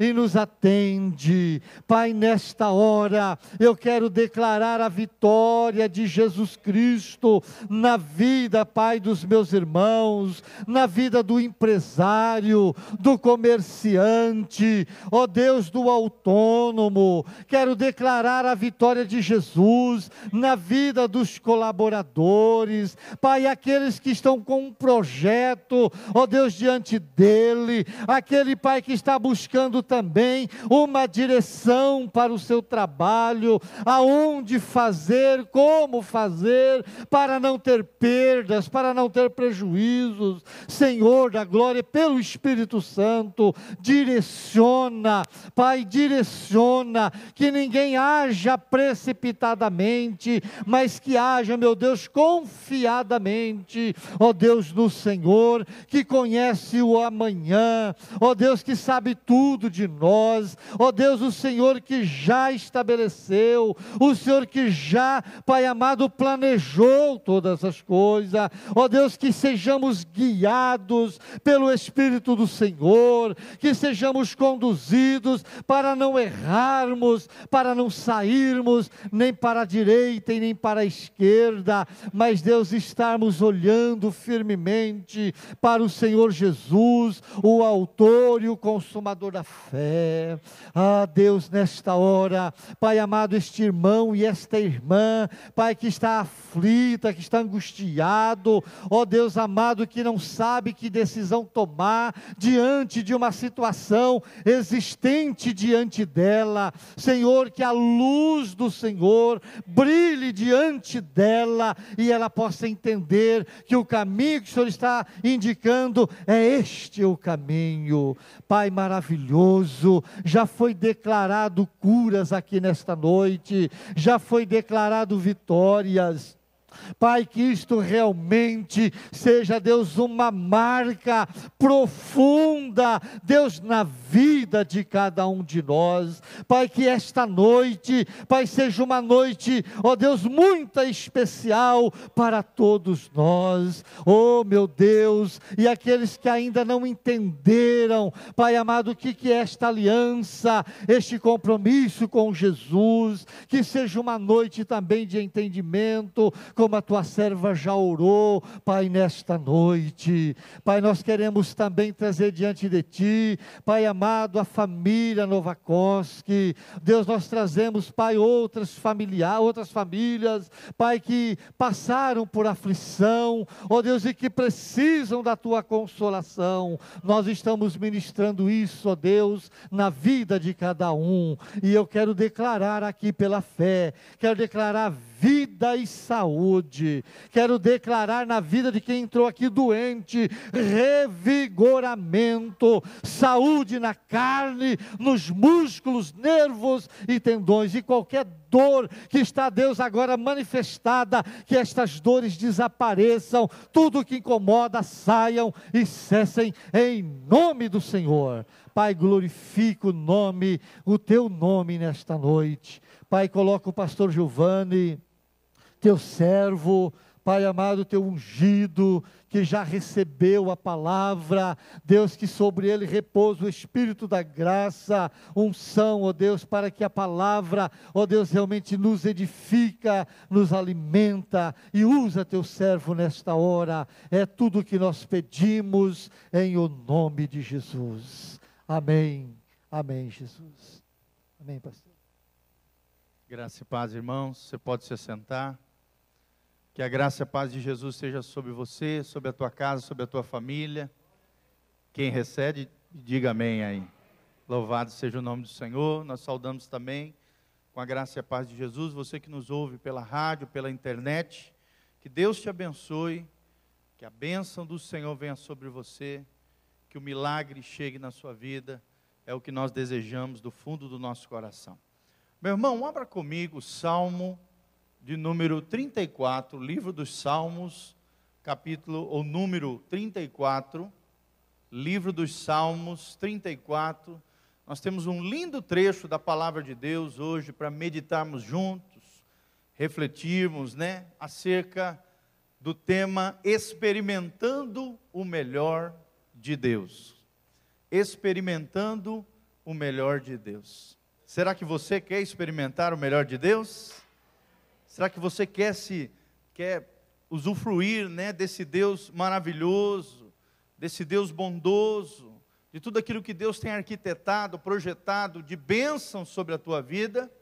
e nos atende, Pai, nesta hora, eu quero declarar a vitória de Jesus Cristo na vida, Pai Pai, dos meus irmãos, na vida do empresário, do comerciante, ó Deus do autônomo. Quero declarar a vitória de Jesus na vida dos colaboradores, Pai, aqueles que estão com um projeto, ó Deus, diante dele, aquele Pai que está buscando também uma direção para o seu trabalho, aonde fazer, como fazer, para não ter perdas, para não ter prejuízos. Senhor da glória, pelo Espírito Santo, direciona, Pai, direciona, que ninguém haja precipitadamente, mas que haja, meu Deus, confiadamente, ó Deus no Senhor, que conhece o amanhã, ó Deus que sabe tudo de nós, ó Deus, o Senhor que já estabeleceu, o Senhor que já, Pai amado, planejou todas as coisas, ó Deus, que sejamos guiados pelo Espírito do Senhor, que sejamos conduzidos para não errarmos, para não sairmos nem para a direita e nem para a esquerda, mas Deus, estarmos olhando firmemente para o Senhor Jesus, o Autor e o Consumador da fé. Ah, Deus, nesta hora, Pai amado, este irmão e esta irmã, Pai que está aflita, que está angustiado, ó Deus amado, que não sabe que decisão tomar diante de uma situação existente diante dela. Senhor, que a luz do Senhor brilhe diante dela e ela possa entender que o caminho que o Senhor está indicando é este o caminho. Pai maravilhoso, já foi declarado curas aqui nesta noite, já foi declarado vitórias Pai, que isto realmente seja, Deus, uma marca profunda, Deus, na vida de cada um de nós. Pai, que esta noite, Pai, seja uma noite, ó Deus, muito especial para todos nós. Oh, meu Deus, e aqueles que ainda não entenderam, Pai amado, o que, que é esta aliança, este compromisso com Jesus, que seja uma noite também de entendimento, como a tua serva já orou, Pai, nesta noite. Pai, nós queremos também trazer diante de ti, Pai amado, a família Novakoski. Deus, nós trazemos, Pai, outras familiares, outras famílias, Pai, que passaram por aflição, ó Deus, e que precisam da tua consolação. Nós estamos ministrando isso, ó Deus, na vida de cada um. E eu quero declarar aqui pela fé, quero declarar vida e saúde. Quero declarar na vida de quem entrou aqui doente, revigoramento, saúde na carne, nos músculos, nervos e tendões, e qualquer dor que está, Deus, agora manifestada, que estas dores desapareçam, tudo que incomoda saiam e cessem em nome do Senhor. Pai, glorifica o nome, o teu nome nesta noite. Pai, coloca o pastor Giovanni teu servo, Pai amado, teu ungido, que já recebeu a palavra, Deus, que sobre ele repousa o Espírito da graça, unção, ó Deus, para que a palavra, ó Deus, realmente nos edifica, nos alimenta e usa teu servo nesta hora. É tudo o que nós pedimos em o nome de Jesus. Amém. Amém, Jesus. Amém, pastor. Graça e paz, irmãos. Você pode se sentar. Que a graça e a paz de Jesus seja sobre você, sobre a tua casa, sobre a tua família. Quem recebe, diga amém aí. Louvado seja o nome do Senhor. Nós saudamos também com a graça e a paz de Jesus, você que nos ouve pela rádio, pela internet. Que Deus te abençoe, que a bênção do Senhor venha sobre você, que o milagre chegue na sua vida. É o que nós desejamos do fundo do nosso coração. Meu irmão, abra comigo o Salmo de número 34, livro dos Salmos, capítulo ou número 34, livro dos Salmos 34. Nós temos um lindo trecho da palavra de Deus hoje para meditarmos juntos, refletirmos, né, acerca do tema experimentando o melhor de Deus. Experimentando o melhor de Deus. Será que você quer experimentar o melhor de Deus? Será que você quer se quer usufruir, né, desse Deus maravilhoso, desse Deus bondoso, de tudo aquilo que Deus tem arquitetado, projetado de bênção sobre a tua vida?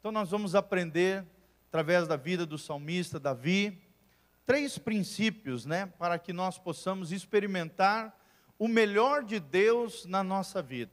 Então nós vamos aprender através da vida do salmista Davi três princípios, né, para que nós possamos experimentar o melhor de Deus na nossa vida.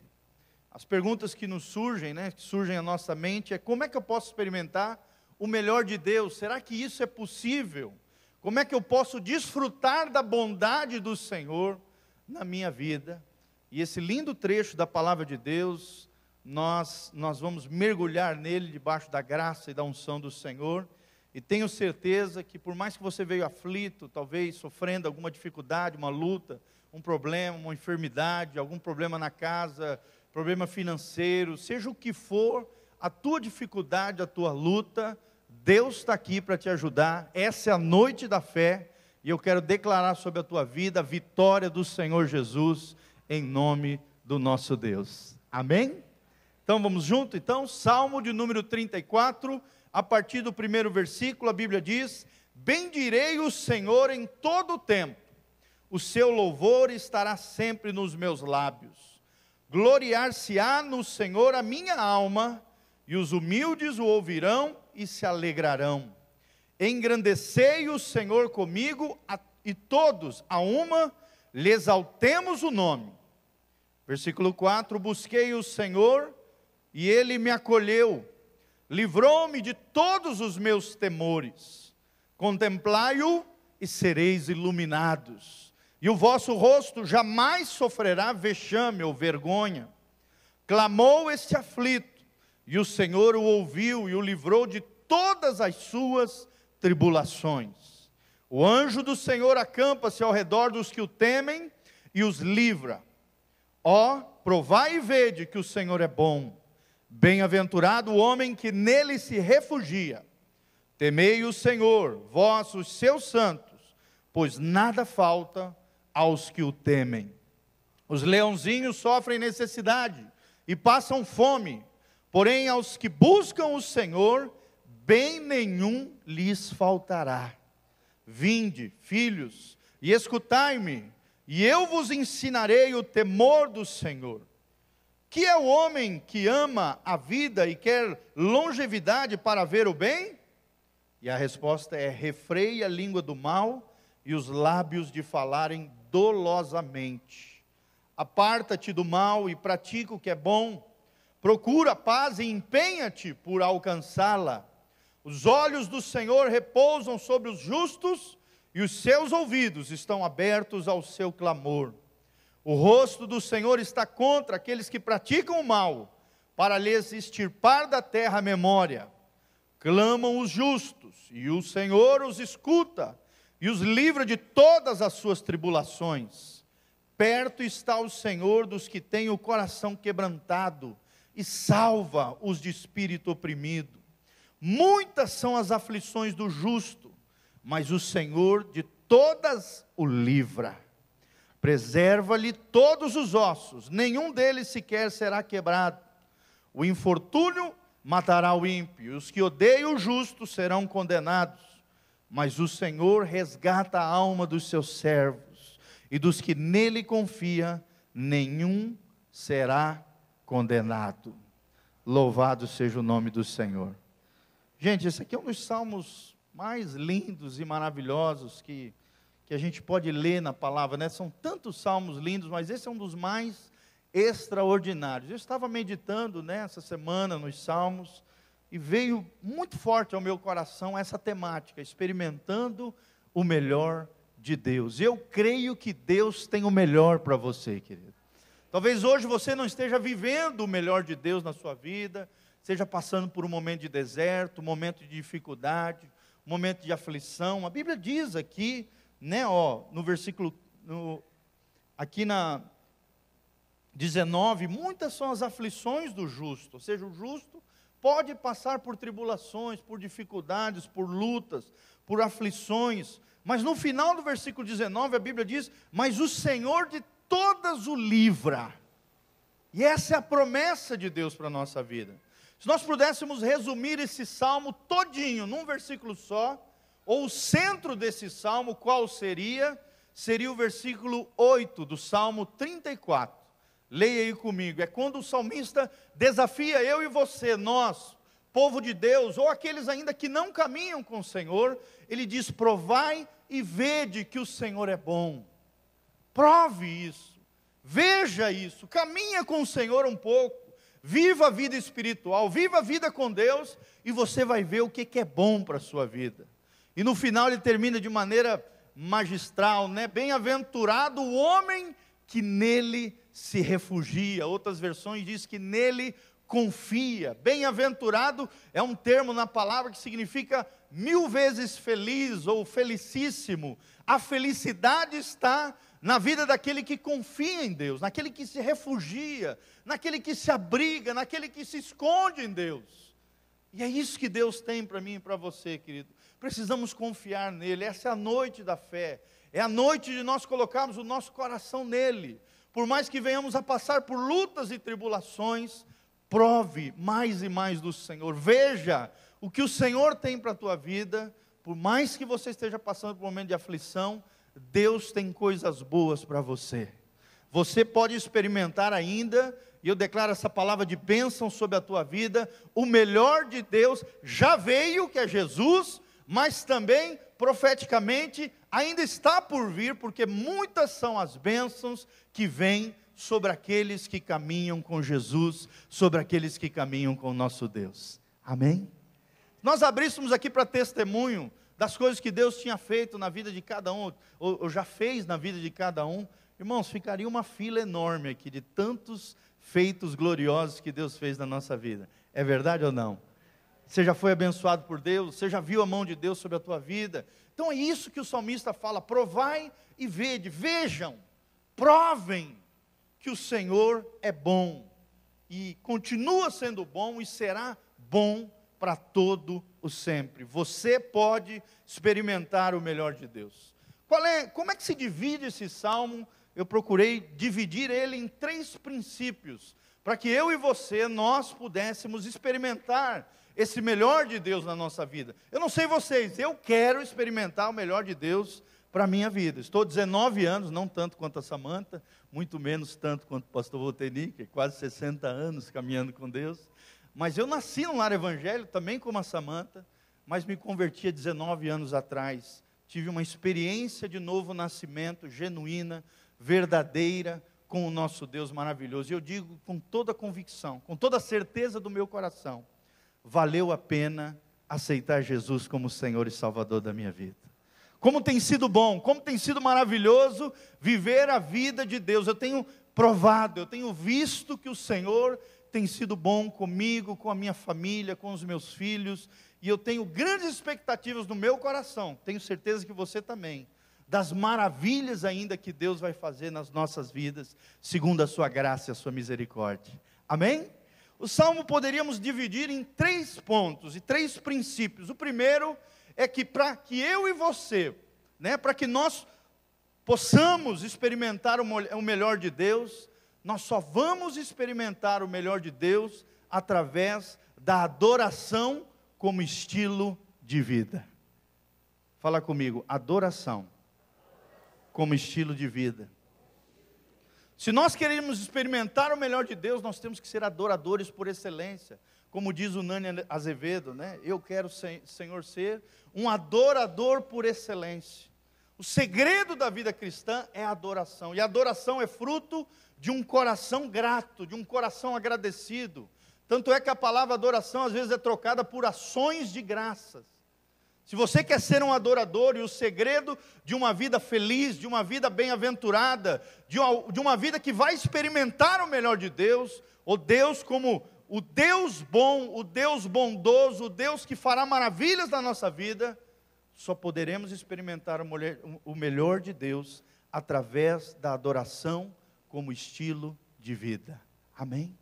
as perguntas que nos surgem, né, que surgem à nossa mente, é como é que eu posso experimentar o melhor de Deus? Será que isso é possível? Como é que eu posso desfrutar da bondade do Senhor na minha vida? E esse lindo trecho da palavra de Deus, nós, nós vamos mergulhar nele debaixo da graça e da unção do Senhor. E tenho certeza que, por mais que você veio aflito, talvez sofrendo alguma dificuldade, uma luta, um problema, uma enfermidade, algum problema na casa, problema financeiro, seja o que for, a tua dificuldade, a tua luta, Deus está aqui para te ajudar. Essa é a noite da fé e eu quero declarar sobre a tua vida a vitória do Senhor Jesus em nome do nosso Deus. Amém? Então vamos junto? Então, Salmo de número 34, a partir do primeiro versículo, a Bíblia diz: Bendirei o Senhor em todo o tempo, o seu louvor estará sempre nos meus lábios. Gloriar-se-á no Senhor a minha alma, e os humildes o ouvirão e se alegrarão. Engrandecei o Senhor comigo, a, e todos a uma lhe exaltemos o nome. Versículo 4: Busquei o Senhor, e ele me acolheu, livrou-me de todos os meus temores. Contemplai-o e sereis iluminados, e o vosso rosto jamais sofrerá vexame ou vergonha. Clamou este aflito, e o Senhor o ouviu e o livrou de todas as suas tribulações. O anjo do Senhor acampa-se ao redor dos que o temem e os livra. Ó, provai e vede que o Senhor é bom. Bem-aventurado o homem que nele se refugia. Temei o Senhor, vós, os seus santos, pois nada falta aos que o temem. Os leãozinhos sofrem necessidade e passam fome Porém, aos que buscam o Senhor, bem nenhum lhes faltará. Vinde, filhos, e escutai-me, e eu vos ensinarei o temor do Senhor. Que é o homem que ama a vida e quer longevidade para ver o bem? E a resposta é: refreia a língua do mal e os lábios de falarem dolosamente. Aparta-te do mal e pratica o que é bom Procura paz e empenha-te por alcançá-la. Os olhos do Senhor repousam sobre os justos e os seus ouvidos estão abertos ao seu clamor. O rosto do Senhor está contra aqueles que praticam o mal, para lhes extirpar da terra a memória. Clamam os justos, e o Senhor os escuta e os livra de todas as suas tribulações. Perto está o Senhor dos que têm o coração quebrantado e salva os de espírito oprimido. Muitas são as aflições do justo, mas o Senhor de todas o livra. Preserva-lhe todos os ossos, nenhum deles sequer será quebrado. O infortúnio matará o ímpio, os que odeiam o justo serão condenados. Mas o Senhor resgata a alma dos seus servos, e dos que nele confia, nenhum será condenado. Louvado seja o nome do Senhor. Gente, esse aqui é um dos salmos mais lindos e maravilhosos que, que a gente pode ler na palavra, né? São tantos salmos lindos, mas esse é um dos mais extraordinários. Eu estava meditando nessa né, semana nos salmos e veio muito forte ao meu coração essa temática, experimentando o melhor de Deus. Eu creio que Deus tem o melhor para você, querido. Talvez hoje você não esteja vivendo o melhor de Deus na sua vida, esteja passando por um momento de deserto, um momento de dificuldade, um momento de aflição. A Bíblia diz aqui, né, ó, no versículo, no, aqui na 19, muitas são as aflições do justo, ou seja, o justo pode passar por tribulações, por dificuldades, por lutas, por aflições, mas no final do versículo 19 a Bíblia diz: Mas o Senhor de todas o livra. E essa é a promessa de Deus para a nossa vida. Se nós pudéssemos resumir esse salmo todinho num versículo só, ou o centro desse salmo, qual seria? Seria o versículo 8 do Salmo 34. Leia aí comigo. É quando o salmista desafia eu e você, nós, povo de Deus, ou aqueles ainda que não caminham com o Senhor, ele diz: provai e vede que o Senhor é bom. Prove isso. Veja isso. Caminha com o Senhor um pouco. viva a vida espiritual, viva a vida com Deus, e você vai ver o que, é bom para a sua vida. E no final ele termina de maneira magistral, né? Bem-aventurado o homem que nele se refugia. Outras versões diz que nele confia. Bem-aventurado é um termo na palavra que significa mil vezes feliz ou felicíssimo. A felicidade está na vida daquele que confia em Deus, naquele que se refugia, naquele que se abriga, naquele que se esconde em Deus. E é isso que Deus tem para mim e para você, querido. Precisamos confiar nele. Essa é a noite da fé. É a noite de nós colocarmos o nosso coração nele. Por mais que venhamos a passar por lutas e tribulações, prove mais e mais do Senhor. Veja o que o Senhor tem para a tua vida. Por mais que você esteja passando por um momento de aflição, Deus tem coisas boas para você. Você pode experimentar ainda, e eu declaro essa palavra de bênção sobre a tua vida, o melhor de Deus já veio, que é Jesus, mas também profeticamente ainda está por vir, porque muitas são as bênçãos que vêm sobre aqueles que caminham com Jesus, sobre aqueles que caminham com o nosso Deus. Amém? Nós abríssemos aqui para testemunho das coisas que Deus tinha feito na vida de cada um, ou, ou já fez na vida de cada um, irmãos, ficaria uma fila enorme aqui de tantos feitos gloriosos que Deus fez na nossa vida. É verdade ou não? Você já foi abençoado por Deus, você já viu a mão de Deus sobre a tua vida. Então é isso que o salmista fala: provai e vede, vejam, provem que o Senhor é bom e continua sendo bom e será bom para todo o sempre. Você pode experimentar o melhor de Deus. É, como é que se divide esse salmo? Eu procurei dividir ele em três princípios, para que eu e você nós pudéssemos experimentar esse melhor de Deus na nossa vida. Eu não sei vocês, eu quero experimentar o melhor de Deus para a minha vida. Estou 19 anos, não tanto quanto a Samanta, muito menos tanto quanto o pastor Voltenique, quase 60 anos caminhando com Deus. Mas eu nasci num lar evangélico, também como a Samanta, mas me converti há 19 anos atrás. Tive uma experiência de novo nascimento, genuína, verdadeira, com o nosso Deus maravilhoso. E eu digo com toda convicção, com toda certeza do meu coração, valeu a pena aceitar Jesus como Senhor e Salvador da minha vida. Como tem sido bom, como tem sido maravilhoso viver a vida de Deus. Eu tenho provado, eu tenho visto que o Senhor tem sido bom comigo, com a minha família, com os meus filhos, e eu tenho grandes expectativas no meu coração, tenho certeza que você também, das maravilhas ainda que Deus vai fazer nas nossas vidas, segundo a sua graça e a sua misericórdia. Amém? O salmo poderíamos dividir em três pontos e três princípios. O primeiro é que para que eu e você, né, para que nós possamos experimentar o melhor de Deus, nós só vamos experimentar o melhor de Deus através da adoração como estilo de vida. Fala comigo, adoração como estilo de vida. Se nós queremos experimentar o melhor de Deus, nós temos que ser adoradores por excelência. Como diz o Nani Azevedo, né? Eu quero, Senhor, ser um adorador por excelência. O segredo da vida cristã é a adoração. E a adoração é fruto de um coração grato, de um coração agradecido. Tanto é que a palavra adoração às vezes é trocada por ações de graças. Se você quer ser um adorador e o segredo de uma vida feliz, de uma vida bem-aventurada, de, de uma, vida que vai experimentar o melhor de Deus, o Deus como o Deus bom, o Deus bondoso, o Deus que fará maravilhas na nossa vida, só poderemos experimentar o melhor de Deus através da adoração como estilo de vida. Amém?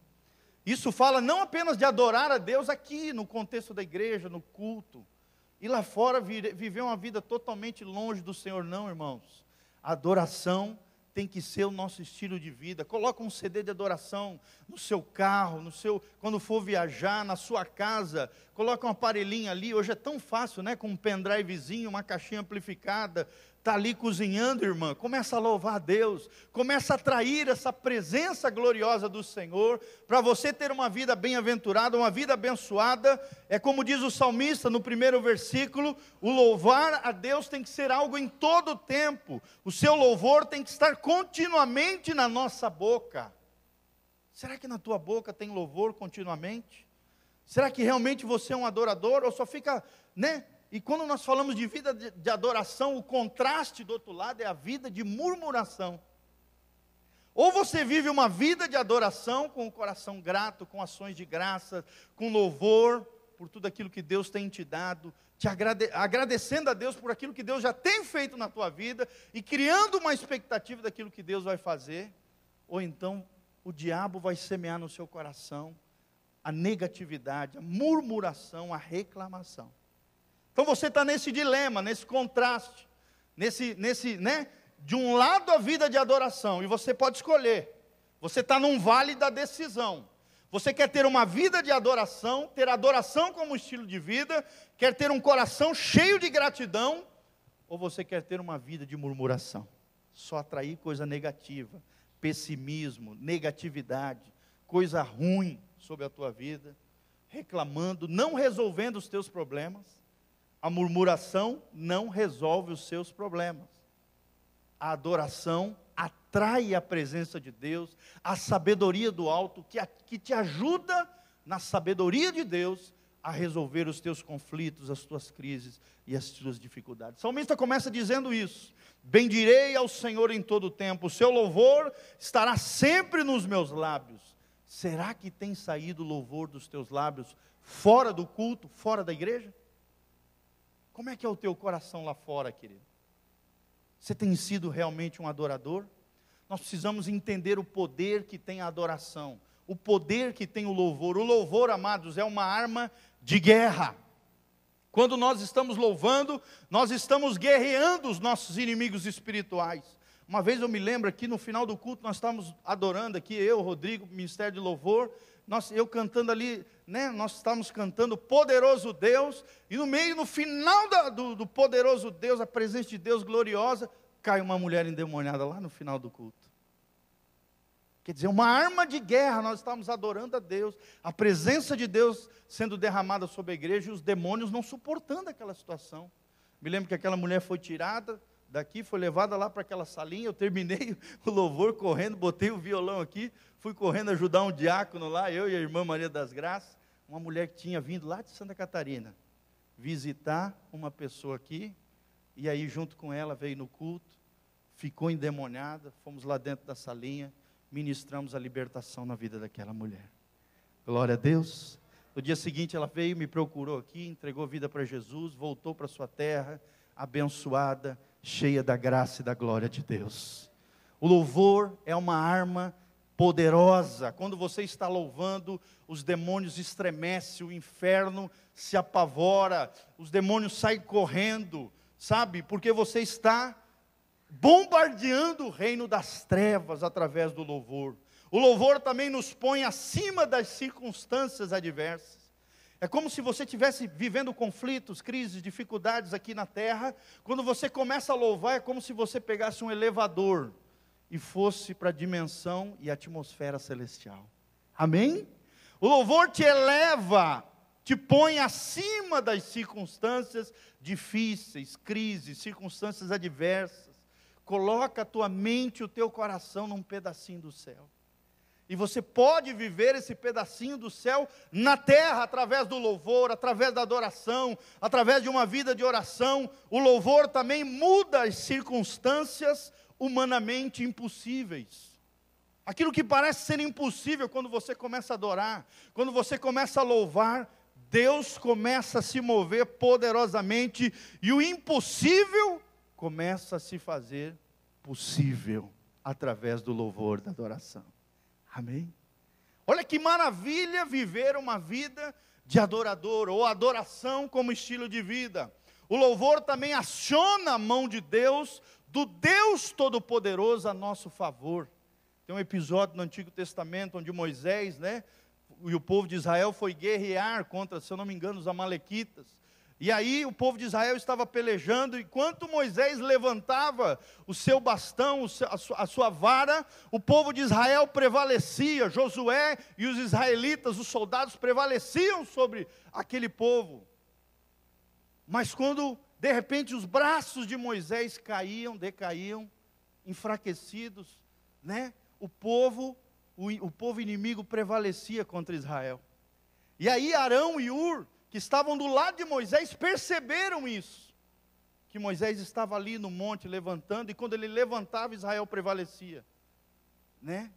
Isso fala não apenas de adorar a Deus aqui, no contexto da igreja, no culto, e lá fora viver uma vida totalmente longe do Senhor, não, irmãos. Adoração tem que ser o nosso estilo de vida. Coloca um CD de adoração no seu carro, no seu, quando for viajar, na sua casa, coloca um aparelhinho ali. Hoje é tão fácil, né? Com um pendrivezinho, uma caixinha amplificada, está ali cozinhando, irmã, começa a louvar a Deus, começa a atrair essa presença gloriosa do Senhor, para você ter uma vida bem-aventurada, uma vida abençoada. É como diz o salmista no primeiro versículo: o louvar a Deus tem que ser algo em todo o tempo, o seu louvor tem que estar continuamente na nossa boca. Será que na tua boca tem louvor continuamente? Será que realmente você é um adorador ou só fica, né? E quando nós falamos de vida de, adoração, o contraste do outro lado é a vida de murmuração. Ou você vive uma vida de adoração com o coração grato, com ações de graça, com louvor por tudo aquilo que Deus tem te dado, te agrade, agradecendo a Deus por aquilo que Deus já tem feito na tua vida e criando uma expectativa daquilo que Deus vai fazer, ou então o diabo vai semear no seu coração a negatividade, a murmuração, a reclamação. Então você está nesse dilema, nesse contraste, nesse, nesse, né? De um lado a vida de adoração, e você pode escolher. Você está num vale da decisão. Você quer ter uma vida de adoração, ter adoração como estilo de vida, quer ter um coração cheio de gratidão, ou você quer ter uma vida de murmuração, só atrair coisa negativa, pessimismo, negatividade, coisa ruim sobre a tua vida, reclamando, não resolvendo os teus problemas. A murmuração não resolve os seus problemas. A adoração atrai a presença de Deus, a sabedoria do alto, que, a, que te ajuda na sabedoria de Deus a resolver os teus conflitos, as tuas crises e as tuas dificuldades. O salmista começa dizendo isso: Bendirei ao Senhor em todo o tempo, o seu louvor estará sempre nos meus lábios. Será que tem saído louvor dos teus lábios fora do culto, fora da igreja? Como é que é o teu coração lá fora, querido? Você tem sido realmente um adorador? Nós precisamos entender o poder que tem a adoração, o poder que tem o louvor. O louvor, amados, é uma arma de guerra. Quando nós estamos louvando, nós estamos guerreando os nossos inimigos espirituais. Uma vez eu me lembro aqui no final do culto, nós estávamos adorando aqui, eu, Rodrigo, Ministério de Louvor, nós, eu cantando ali, né, nós estávamos cantando Poderoso Deus, e no meio, no final da, do, do Poderoso Deus, a presença de Deus gloriosa, cai uma mulher endemoniada lá no final do culto. Quer dizer, uma arma de guerra, nós estávamos adorando a Deus, a presença de Deus sendo derramada sobre a igreja e os demônios não suportando aquela situação. Me lembro que aquela mulher foi tirada, daqui, foi levada lá para aquela salinha. Eu terminei o louvor correndo, botei o violão aqui, fui correndo ajudar um diácono lá, eu e a irmã Maria das Graças, uma mulher que tinha vindo lá de Santa Catarina visitar uma pessoa aqui, e aí junto com ela veio no culto, ficou endemoniada, fomos lá dentro da salinha, ministramos a libertação na vida daquela mulher. Glória a Deus. No dia seguinte ela veio, me procurou aqui, entregou vida para Jesus, voltou para sua terra, abençoada, cheia da graça e da glória de Deus. O louvor é uma arma poderosa. Quando você está louvando, os demônios estremecem, o inferno se apavora, os demônios saem correndo, sabe? Porque você está bombardeando o reino das trevas através do louvor. O louvor também nos põe acima das circunstâncias adversas. É como se você estivesse vivendo conflitos, crises, dificuldades aqui na terra. Quando você começa a louvar, é como se você pegasse um elevador e fosse para a dimensão e atmosfera celestial. Amém? O louvor te eleva, te põe acima das circunstâncias difíceis, crises, circunstâncias adversas. Coloca a tua mente e o teu coração num pedacinho do céu. E você pode viver esse pedacinho do céu na terra, através do louvor, através da adoração, através de uma vida de oração. O louvor também muda as circunstâncias humanamente impossíveis. Aquilo que parece ser impossível quando você começa a adorar, quando você começa a louvar, Deus começa a se mover poderosamente e o impossível começa a se fazer possível através do louvor, da adoração. Amém? Olha que maravilha viver uma vida de adorador, ou adoração como estilo de vida. O louvor também aciona a mão de Deus, do Deus Todo-Poderoso a nosso favor. Tem um episódio no Antigo Testamento onde Moisés, né, e o povo de Israel foi guerrear contra, se eu não me engano, os amalequitas. E aí o povo de Israel estava pelejando, e enquanto Moisés levantava o seu bastão, a sua vara, o povo de Israel prevalecia, Josué e os israelitas, os soldados, prevaleciam sobre aquele povo. Mas quando, de repente, os braços de Moisés caíam, decaíam, enfraquecidos, né? O povo, o, o povo inimigo prevalecia contra Israel. E aí Arão e Ur, que estavam do lado de Moisés, perceberam isso. Que Moisés estava ali no monte levantando, e quando ele levantava, Israel prevalecia. Né?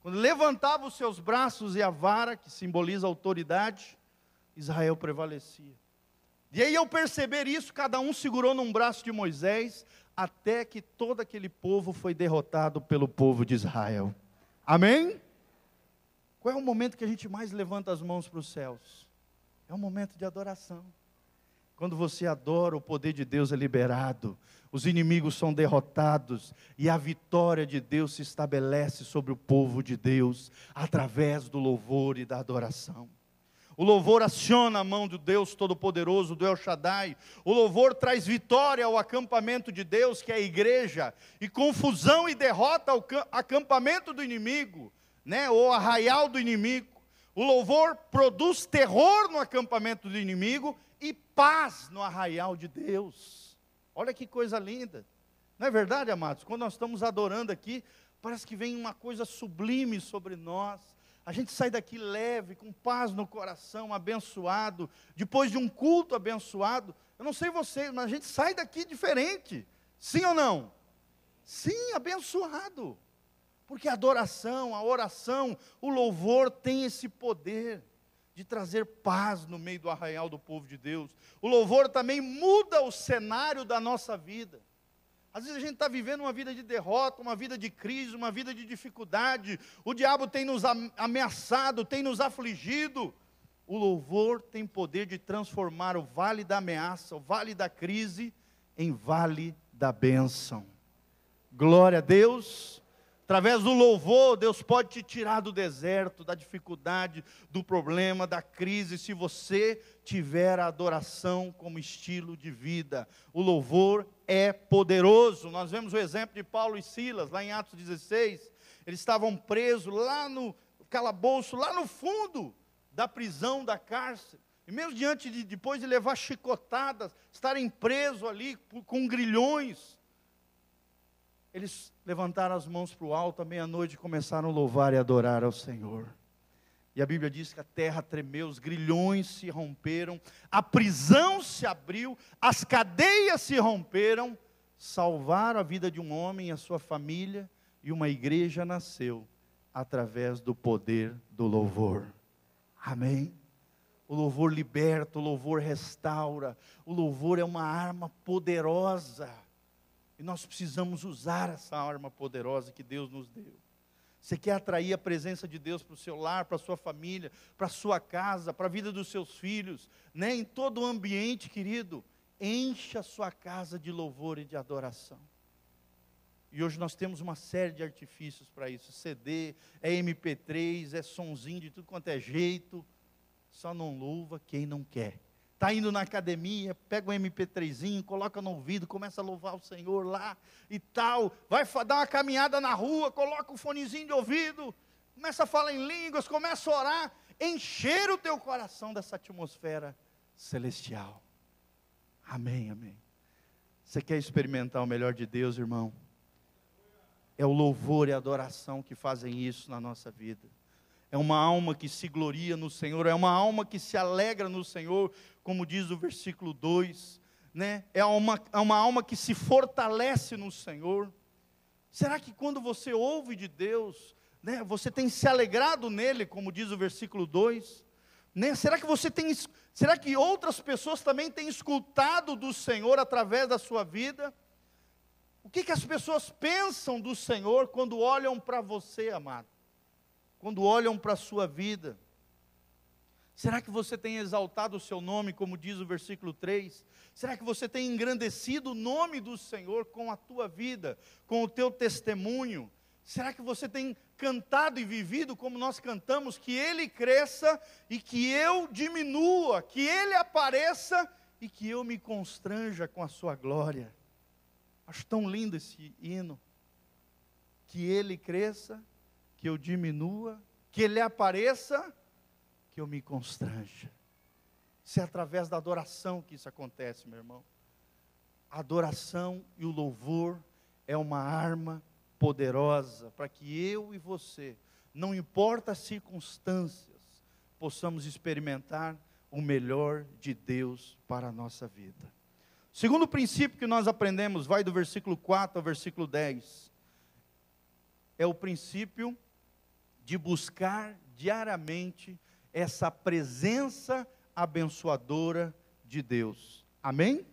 Quando levantava os seus braços e a vara, que simboliza a autoridade, Israel prevalecia. E aí, ao perceber isso, cada um segurou num braço de Moisés, até que todo aquele povo foi derrotado pelo povo de Israel. Amém? Qual é o momento que a gente mais levanta as mãos para os céus? É um momento de adoração. Quando você adora, o poder de Deus é liberado, os inimigos são derrotados e a vitória de Deus se estabelece sobre o povo de Deus através do louvor e da adoração. O louvor aciona a mão do Deus Todo-Poderoso, do El Shaddai. O louvor traz vitória ao acampamento de Deus, que é a igreja, e confusão e derrota ao acampamento do inimigo, né? ou arraial do inimigo. O louvor produz terror no acampamento do inimigo e paz no arraial de Deus. Olha que coisa linda. Não é verdade, amados? Quando nós estamos adorando aqui, parece que vem uma coisa sublime sobre nós. A gente sai daqui leve, com paz no coração, abençoado. Depois de um culto abençoado, eu não sei vocês, mas a gente sai daqui diferente. Sim ou não? Sim, abençoado. Porque a adoração, a oração, o louvor tem esse poder de trazer paz no meio do arraial do povo de Deus. O louvor também muda o cenário da nossa vida. Às vezes a gente está vivendo uma vida de derrota, uma vida de crise, uma vida de dificuldade. O diabo tem nos ameaçado, tem nos afligido. O louvor tem poder de transformar o vale da ameaça, o vale da crise, em vale da bênção. Glória a Deus. Através do louvor, Deus pode te tirar do deserto, da dificuldade, do problema, da crise, se você tiver a adoração como estilo de vida. O louvor é poderoso. Nós vemos o exemplo de Paulo e Silas, lá em Atos 16. Eles estavam presos lá no calabouço, lá no fundo da prisão, da cárcere. E mesmo diante de, depois de levar chicotadas, estarem presos ali com grilhões, eles levantaram as mãos para o alto à meia-noite e começaram a louvar e adorar ao Senhor. E a Bíblia diz que a terra tremeu, os grilhões se romperam, a prisão se abriu, as cadeias se romperam, salvaram a vida de um homem e a sua família, e uma igreja nasceu através do poder do louvor. Amém? O louvor liberta, o louvor restaura, o louvor é uma arma poderosa e nós precisamos usar essa arma poderosa que Deus nos deu. Você quer atrair a presença de Deus para o seu lar, para a sua família, para a sua casa, para a vida dos seus filhos, né? em todo o ambiente, querido. Encha a sua casa de louvor e de adoração. E hoje nós temos uma série de artifícios para isso: CD, é MP3, é sonzinho de tudo quanto é jeito. Só não louva quem não quer está indo na academia, pega um MP3zinho, coloca no ouvido, começa a louvar o Senhor lá e tal. Vai dar uma caminhada na rua, coloca o um fonezinho de ouvido, começa a falar em línguas, começa a orar, encher o teu coração dessa atmosfera celestial. Amém, amém. Você quer experimentar o melhor de Deus, irmão? É o louvor e a adoração que fazem isso na nossa vida é uma alma que se gloria no Senhor, é uma alma que se alegra no Senhor, como diz o versículo 2, né? é, uma, é uma alma que se fortalece no Senhor. Será que quando você ouve de Deus, né, você tem se alegrado nele, como diz o versículo 2? Né? Será que você tem, será que outras pessoas também têm escutado do Senhor através da sua vida? O que, que as pessoas pensam do Senhor quando olham para você, amado? quando olham para a sua vida? Será que você tem exaltado o seu nome, como diz o versículo 3? Será que você tem engrandecido o nome do Senhor com a tua vida, com o teu testemunho? Será que você tem cantado e vivido como nós cantamos, que Ele cresça e que eu diminua, que Ele apareça e que eu me constranja com a Sua glória? Acho tão lindo esse hino. Que Ele cresça que eu diminua, que Ele apareça, que eu me constranja. Se é através da adoração que isso acontece, meu irmão. A adoração e o louvor é uma arma poderosa para que eu e você não importa as circunstâncias, possamos experimentar o melhor de Deus para a nossa vida. Segundo princípio que nós aprendemos, vai do versículo 4 ao versículo 10, é o princípio de buscar diariamente essa presença abençoadora de Deus. Amém?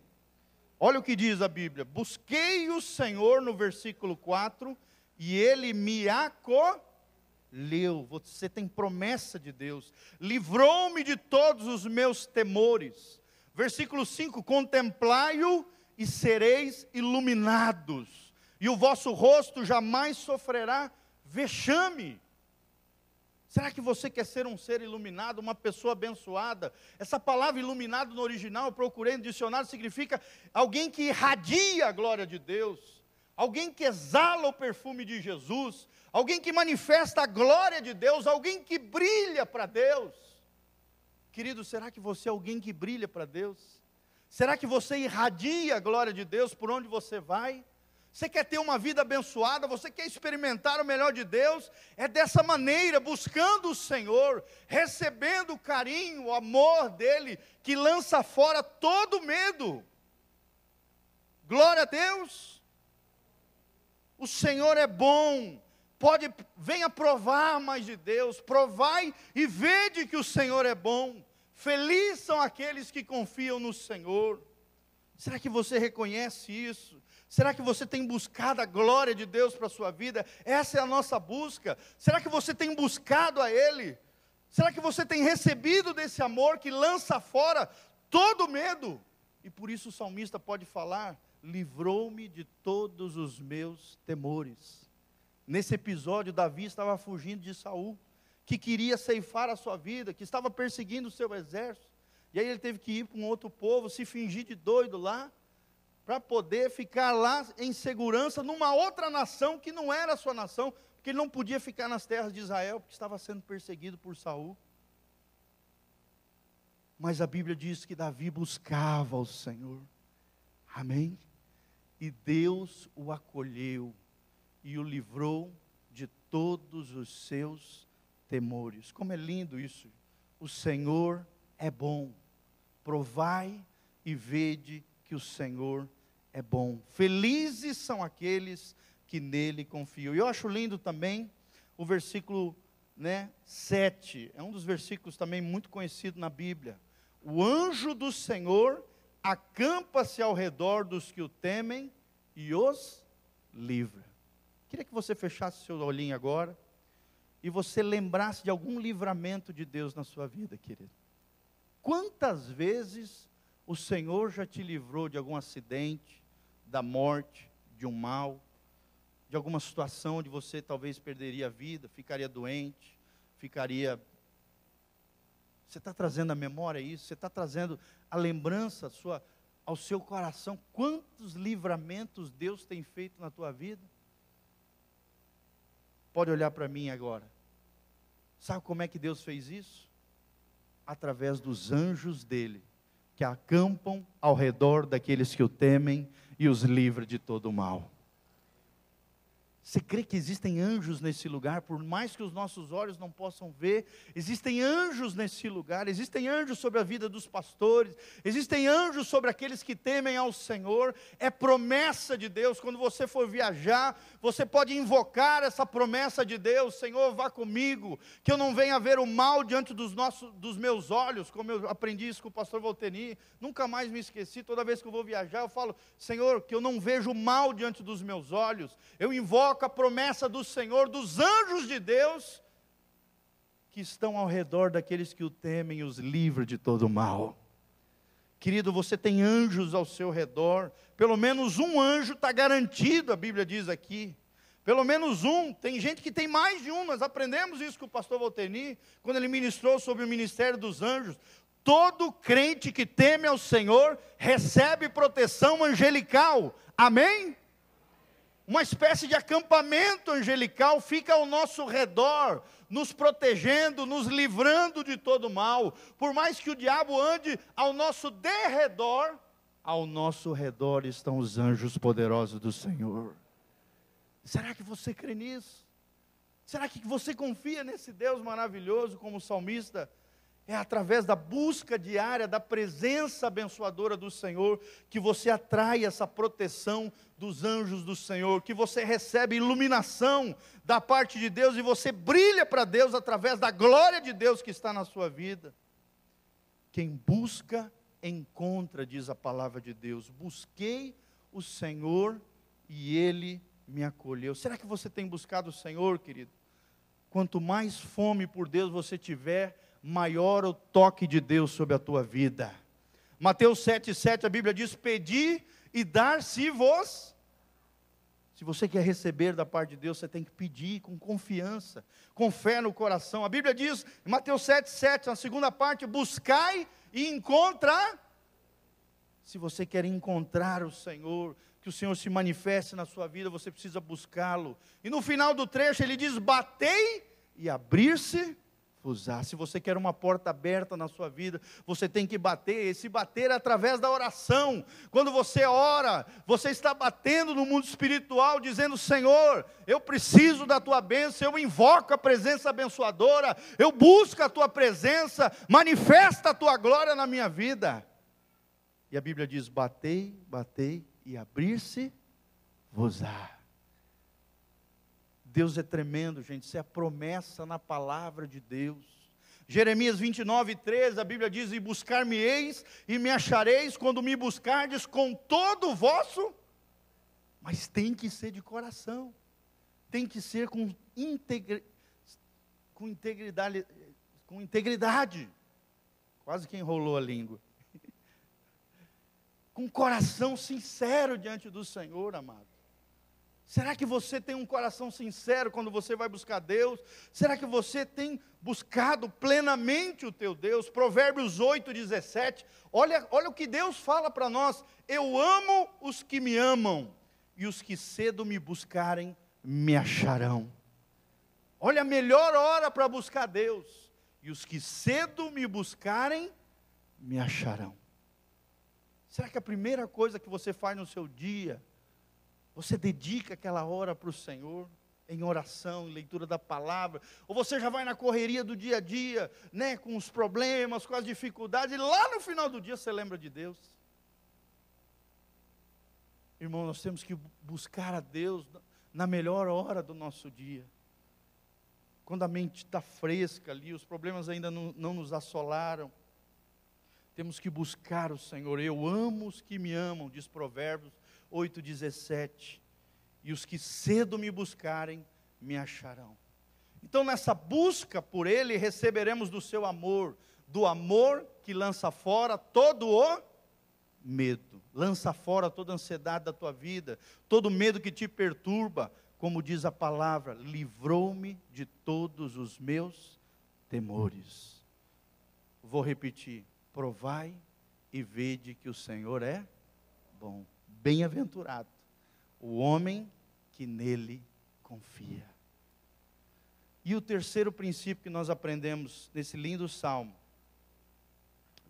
Olha o que diz a Bíblia: Busquei o Senhor no versículo 4 e ele me acolheu. Você tem promessa de Deus. Livrou-me de todos os meus temores. Versículo 5: Contemplai-o e sereis iluminados, e o vosso rosto jamais sofrerá vexame. Será que você quer ser um ser iluminado, uma pessoa abençoada? Essa palavra iluminado no original, eu procurei no dicionário, significa alguém que irradia a glória de Deus, alguém que exala o perfume de Jesus, alguém que manifesta a glória de Deus, alguém que brilha para Deus. Querido, será que você é alguém que brilha para Deus? Será que você irradia a glória de Deus por onde você vai? Você quer ter uma vida abençoada, você quer experimentar o melhor de Deus, é dessa maneira, buscando o Senhor, recebendo o carinho, o amor dEle, que lança fora todo medo. Glória a Deus. O Senhor é bom. Pode, venha provar mais de Deus, provai e vede que o Senhor é bom. Felizes são aqueles que confiam no Senhor. Será que você reconhece isso? Será que você tem buscado a glória de Deus para a sua vida? Essa é a nossa busca. Será que você tem buscado a Ele? Será que você tem recebido desse amor que lança fora todo medo? E por isso o salmista pode falar: livrou-me de todos os meus temores. Nesse episódio, Davi estava fugindo de Saul, que queria ceifar a sua vida, que estava perseguindo o seu exército. E aí ele teve que ir para um outro povo, se fingir de doido lá, para poder ficar lá em segurança numa outra nação que não era a sua nação, porque ele não podia ficar nas terras de Israel, porque estava sendo perseguido por Saul. Mas a Bíblia diz que Davi buscava o Senhor. Amém? E Deus o acolheu e o livrou de todos os seus temores. Como é lindo isso. O Senhor é bom. Provai e vede que o Senhor é bom. Felizes são aqueles que nele confiam. E eu acho lindo também o versículo né, 7. É um dos versículos também muito conhecido na Bíblia. O anjo do Senhor acampa-se ao redor dos que o temem e os livra. Queria que você fechasse seu olhinho agora e você lembrasse de algum livramento de Deus na sua vida, querido. Quantas vezes o Senhor já te livrou de algum acidente, da morte, de um mal, de alguma situação onde você talvez perderia a vida, ficaria doente, ficaria. Você está trazendo a memória isso, você está trazendo a lembrança sua, ao seu coração. Quantos livramentos Deus tem feito na tua vida? Pode olhar para mim agora. Sabe como é que Deus fez isso? Através dos anjos dele, que acampam ao redor daqueles que o temem e os livra de todo o mal. Você crê que existem anjos nesse lugar, por mais que os nossos olhos não possam ver, existem anjos nesse lugar, existem anjos sobre a vida dos pastores, existem anjos sobre aqueles que temem ao Senhor, é promessa de Deus. Quando você for viajar, você pode invocar essa promessa de Deus: Senhor, vá comigo, que eu não venha ver o mal diante dos, nossos, dos meus olhos, como eu aprendi isso com o pastor Volteni, nunca mais me esqueci, toda vez que eu vou viajar, eu falo: Senhor, que eu não vejo o mal diante dos meus olhos, eu invoco a promessa do Senhor, dos anjos de Deus, que estão ao redor daqueles que o temem e os livra de todo mal. Querido, você tem anjos ao seu redor, pelo menos um anjo está garantido, a Bíblia diz aqui. Pelo menos um, tem gente que tem mais de um, nós aprendemos isso com o pastor Volteni, quando ele ministrou sobre o ministério dos anjos. Todo crente que teme ao Senhor recebe proteção angelical, amém? Uma espécie de acampamento angelical fica ao nosso redor, nos protegendo, nos livrando de todo mal. Por mais que o diabo ande ao nosso derredor, ao nosso redor estão os anjos poderosos do Senhor. Será que você crê nisso? Será que você confia nesse Deus maravilhoso como salmista? É através da busca diária da presença abençoadora do Senhor que você atrai essa proteção dos anjos do Senhor, que você recebe iluminação da parte de Deus e você brilha para Deus através da glória de Deus que está na sua vida. Quem busca, encontra, diz a palavra de Deus. Busquei o Senhor e ele me acolheu. Será que você tem buscado o Senhor, querido? Quanto mais fome por Deus você tiver, maior o toque de Deus sobre a tua vida. Mateus 7,7 a Bíblia diz: Pedi e dar-se-vos. Se você quer receber da parte de Deus, você tem que pedir com confiança, com fé no coração. A Bíblia diz, em Mateus 7,7, na segunda parte: Buscai e encontra. Se você quer encontrar o Senhor, que o Senhor se manifeste na sua vida, você precisa buscá-lo. E no final do trecho ele diz: Batei e abrir-se usar. Se você quer uma porta aberta na sua vida, você tem que bater. Esse bater é através da oração. Quando você ora, você está batendo no mundo espiritual, dizendo: Senhor, eu preciso da tua bênção, eu invoco a presença abençoadora, eu busco a tua presença, manifesta a tua glória na minha vida. E a Bíblia diz: batei, batei e abrir-se vos-á. Deus é tremendo, gente, isso é a promessa na palavra de Deus. Jeremias 29, 13, a Bíblia diz: E buscar-me-eis e me achareis quando me buscardes com todo o vosso. Mas tem que ser de coração, tem que ser com, integri... com integridade, com integridade. Quase que enrolou a língua. com coração sincero diante do Senhor, amado. Será que você tem um coração sincero quando você vai buscar Deus? Será que você tem buscado plenamente o teu Deus? Provérbios 8, 17. Olha, olha o que Deus fala para nós: Eu amo os que me amam, e os que cedo me buscarem me acharão. Olha a melhor hora para buscar Deus, e os que cedo me buscarem me acharão. Será que a primeira coisa que você faz no seu dia você dedica aquela hora para o Senhor, em oração, em leitura da palavra, ou você já vai na correria do dia a dia, né, com os problemas, com as dificuldades, e lá no final do dia você lembra de Deus. Irmão, nós temos que buscar a Deus na melhor hora do nosso dia. Quando a mente está fresca ali, os problemas ainda não, não nos assolaram. Temos que buscar o Senhor. Eu amo os que me amam, diz Provérbios 8,17. E os que cedo me buscarem, me acharão. Então, nessa busca por Ele, receberemos do seu amor, do amor que lança fora todo o medo, lança fora toda a ansiedade da tua vida, todo medo que te perturba, como diz a palavra, livrou-me de todos os meus temores. Vou repetir: provai e vede que o Senhor é bom. Bem-aventurado o homem que nele confia. E o terceiro princípio que nós aprendemos nesse lindo salmo,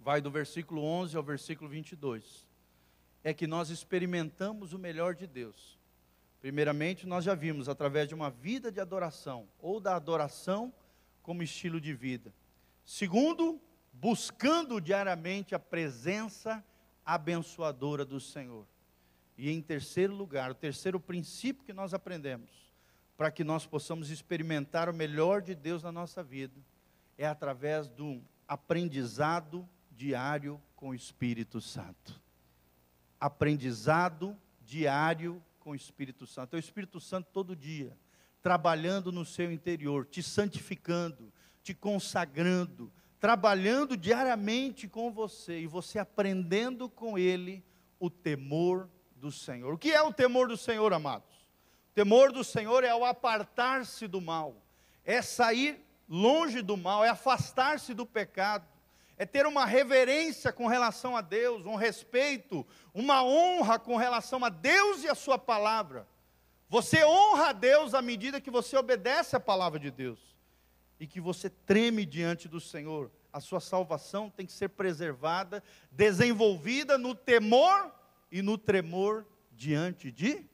vai do versículo 11 ao versículo 22, é que nós experimentamos o melhor de Deus. Primeiramente, nós já vimos através de uma vida de adoração, ou da adoração como estilo de vida. Segundo, buscando diariamente a presença abençoadora do Senhor. E em terceiro lugar, o terceiro princípio que nós aprendemos, para que nós possamos experimentar o melhor de Deus na nossa vida, é através do aprendizado diário com o Espírito Santo. Aprendizado diário com o Espírito Santo. É o Espírito Santo todo dia, trabalhando no seu interior, te santificando, te consagrando, trabalhando diariamente com você e você aprendendo com Ele o temor do Senhor. O que é o temor do Senhor, amados? O temor do Senhor é o apartar-se do mal, é sair longe do mal, é afastar-se do pecado, é ter uma reverência com relação a Deus, um respeito, uma honra com relação a Deus e a Sua palavra. Você honra a Deus à medida que você obedece à palavra de Deus e que você treme diante do Senhor. A sua salvação tem que ser preservada, desenvolvida no temor e no tremor diante de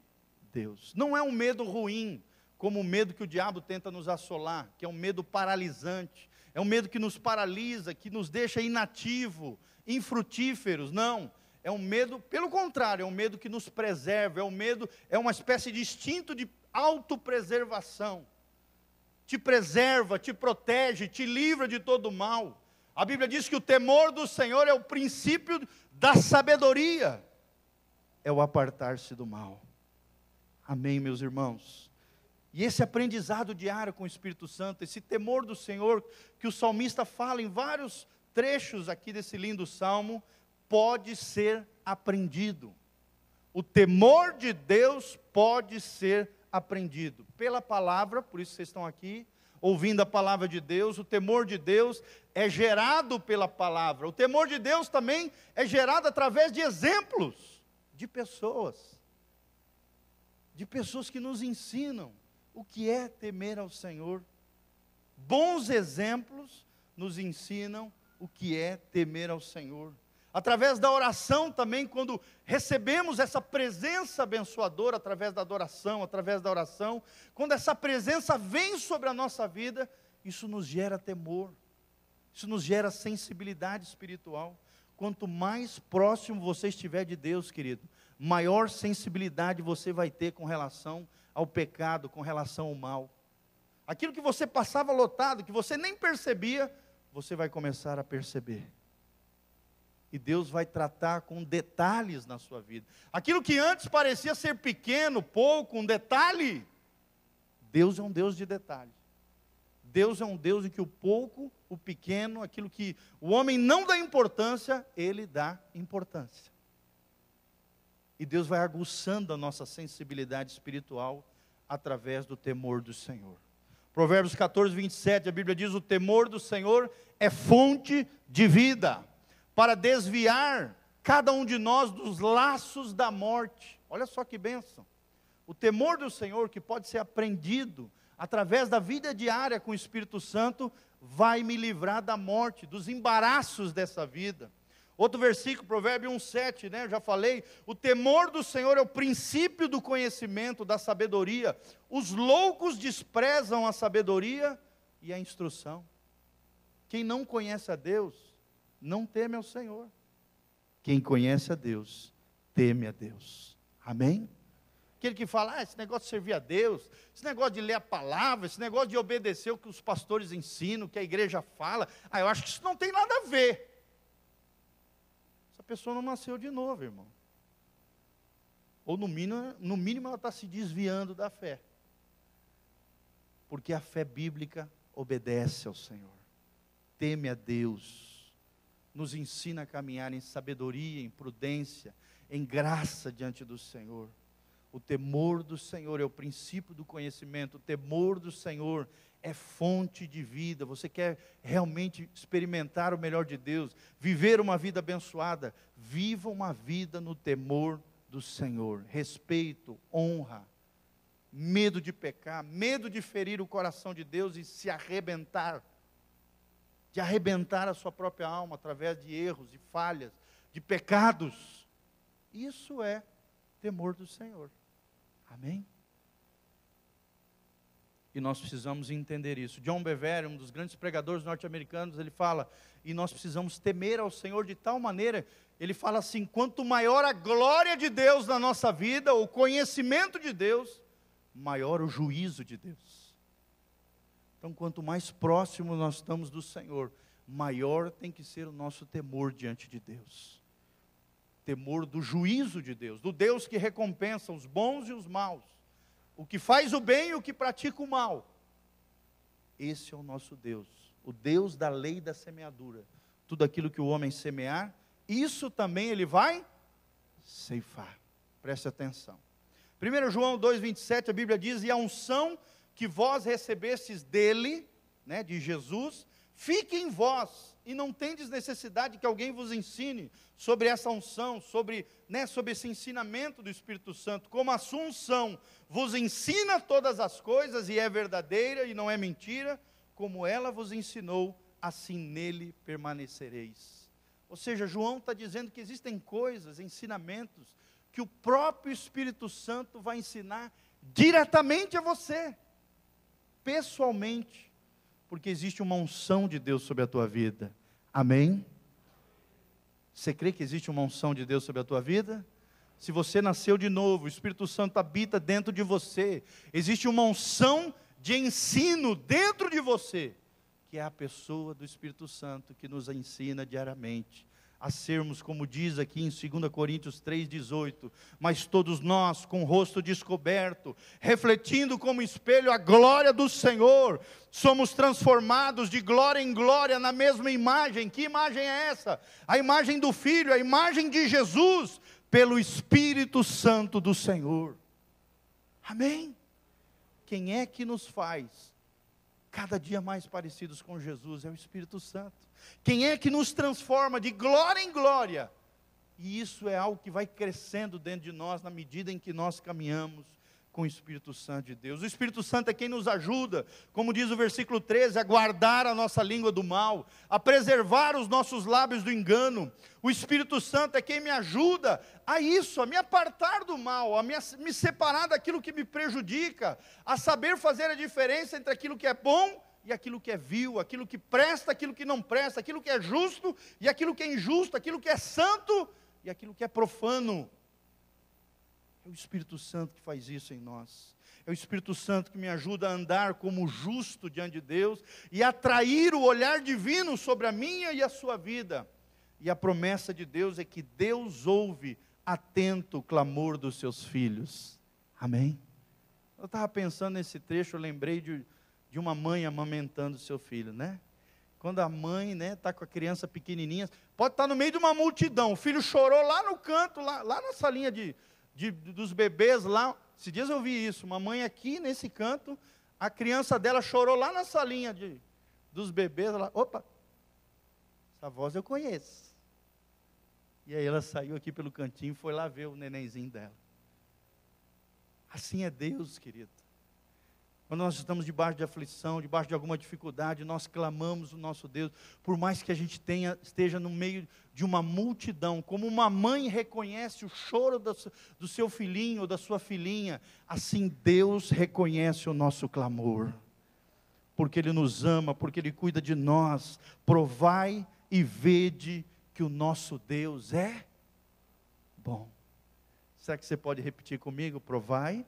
Deus. Não é um medo ruim, como o medo que o diabo tenta nos assolar, que é um medo paralisante, é um medo que nos paralisa, que nos deixa inativo, infrutíferos. Não, é um medo, pelo contrário, é um medo que nos preserva, é um medo, é uma espécie de instinto de autopreservação. Te preserva, te protege, te livra de todo mal. A Bíblia diz que o temor do Senhor é o princípio da sabedoria, é o apartar-se do mal. Amém, meus irmãos. E esse aprendizado diário com o Espírito Santo, esse temor do Senhor, que o salmista fala em vários trechos aqui desse lindo salmo, pode ser aprendido. O temor de Deus pode ser aprendido pela palavra, por isso vocês estão aqui, ouvindo a palavra de Deus. O temor de Deus é gerado pela palavra. O temor de Deus também é gerado através de exemplos de pessoas, de pessoas que nos ensinam o que é temer ao Senhor. Bons exemplos nos ensinam o que é temer ao Senhor. Através da oração também, quando recebemos essa presença abençoadora, através da adoração, através da oração, quando essa presença vem sobre a nossa vida, isso nos gera temor, isso nos gera sensibilidade espiritual. Quanto mais próximo você estiver de Deus, querido, maior sensibilidade você vai ter com relação ao pecado, com relação ao mal. Aquilo que você passava lotado, que você nem percebia, você vai começar a perceber. E Deus vai tratar com detalhes na sua vida. Aquilo que antes parecia ser pequeno, pouco, um detalhe, Deus é um Deus de detalhes. Deus é um Deus em que o pouco, o pequeno, aquilo que o homem não dá importância, ele dá importância. E Deus vai aguçando a nossa sensibilidade espiritual através do temor do Senhor. Provérbios 14, 27, a Bíblia diz: O temor do Senhor é fonte de vida, para desviar cada um de nós dos laços da morte. Olha só que bênção. O temor do Senhor, que pode ser aprendido através da vida diária com o Espírito Santo, vai me livrar da morte, dos embaraços dessa vida. Outro versículo, Provérbio 1,7, né? Eu já falei. O temor do Senhor é o princípio do conhecimento, da sabedoria. Os loucos desprezam a sabedoria e a instrução. Quem não conhece a Deus, não teme ao Senhor. Quem conhece a Deus, teme a Deus. Amém? Aquele que fala, ah, esse negócio de servir a Deus, esse negócio de ler a palavra, esse negócio de obedecer o que os pastores ensinam, o que a igreja fala, ah, eu acho que isso não tem nada a ver pessoa não nasceu de novo, irmão. Ou no mínimo, no mínimo ela está se desviando da fé. Porque a fé bíblica obedece ao Senhor, teme a Deus, nos ensina a caminhar em sabedoria, em prudência, em graça diante do Senhor. O temor do Senhor é o princípio do conhecimento, o temor do Senhor é fonte de vida. Você quer realmente experimentar o melhor de Deus, viver uma vida abençoada? Viva uma vida no temor do Senhor. Respeito, honra, medo de pecar, medo de ferir o coração de Deus e se arrebentar, de arrebentar a sua própria alma através de erros, de falhas, de pecados. Isso é temor do Senhor. Amém? E nós precisamos entender isso. John Bevere, um dos grandes pregadores norte-americanos, ele fala: e nós precisamos temer ao Senhor de tal maneira, ele fala assim: quanto maior a glória de Deus na nossa vida, o conhecimento de Deus, maior o juízo de Deus. Então, quanto mais próximo nós estamos do Senhor, maior tem que ser o nosso temor diante de Deus. Temor do juízo de Deus, do Deus que recompensa os bons e os maus o que faz o bem e o que pratica o mal. Esse é o nosso Deus, o Deus da lei da semeadura. Tudo aquilo que o homem semear, isso também ele vai ceifar. Preste atenção. 1 João 2,27, a Bíblia diz: E a unção que vós recebestes dele, né, de Jesus, fique em vós e não tendes necessidade que alguém vos ensine sobre essa unção, sobre, né, sobre esse ensinamento do Espírito Santo, como a sua unção vos ensina todas as coisas e é verdadeira e não é mentira, como ela vos ensinou, assim nele permanecereis. Ou seja, João está dizendo que existem coisas, ensinamentos, que o próprio Espírito Santo vai ensinar diretamente a você. pessoalmente, porque existe uma unção de Deus sobre a tua vida. Amém? Você crê que existe uma unção de Deus sobre a tua vida? Se você nasceu de novo, o Espírito Santo habita dentro de você, existe uma unção de ensino dentro de você, que é a pessoa do Espírito Santo que nos ensina diariamente a sermos, como diz aqui em 2 Coríntios 3,18, mas todos nós, com o rosto descoberto, refletindo como espelho a glória do Senhor, somos transformados de glória em glória na mesma imagem. Que imagem é essa? A imagem do Filho, a imagem de Jesus, pelo Espírito Santo do Senhor. Amém? Quem é que nos faz cada dia mais parecidos com Jesus? É o Espírito Santo. Quem é que nos transforma de glória em glória? E isso é algo que vai crescendo dentro de nós na medida em que nós caminhamos com o Espírito Santo de Deus. O Espírito Santo é quem nos ajuda, como diz o versículo 13, a guardar a nossa língua do mal, a preservar os nossos lábios do engano. O Espírito Santo é quem me ajuda a isso, a me apartar do mal, a me, separar daquilo que me prejudica, a saber fazer a diferença entre aquilo que é bom e aquilo que é vil, aquilo que presta, aquilo que não presta, aquilo que é justo e aquilo que é injusto, aquilo que é santo e aquilo que é profano. É o Espírito Santo que faz isso em nós. É o Espírito Santo que me ajuda a andar como justo diante de Deus e atrair o olhar divino sobre a minha e a sua vida. E a promessa de Deus é que Deus ouve atento o clamor dos seus filhos. Amém? Eu estava pensando nesse trecho, eu lembrei de, de uma mãe amamentando seu filho, né? Quando a mãe né, tá com a criança pequenininha, pode estar tá no meio de uma multidão, o filho chorou lá no canto, lá, lá na salinha de, de, dos bebês, lá. Esses dias eu vi isso, uma mãe aqui nesse canto, a criança dela chorou lá na salinha de, dos bebês, lá, opa, essa voz eu conheço. E aí ela saiu aqui pelo cantinho e foi lá ver o nenenzinho dela. Assim é Deus, querido. Quando nós estamos debaixo de aflição, debaixo de alguma dificuldade, nós clamamos o nosso Deus, por mais que a gente tenha, esteja no meio de uma multidão, como uma mãe reconhece o choro do, do seu filhinho ou da sua filhinha, assim Deus reconhece o nosso clamor, porque Ele nos ama, porque Ele cuida de nós. Provai e vede que o nosso Deus é bom. Será que você pode repetir comigo? Provai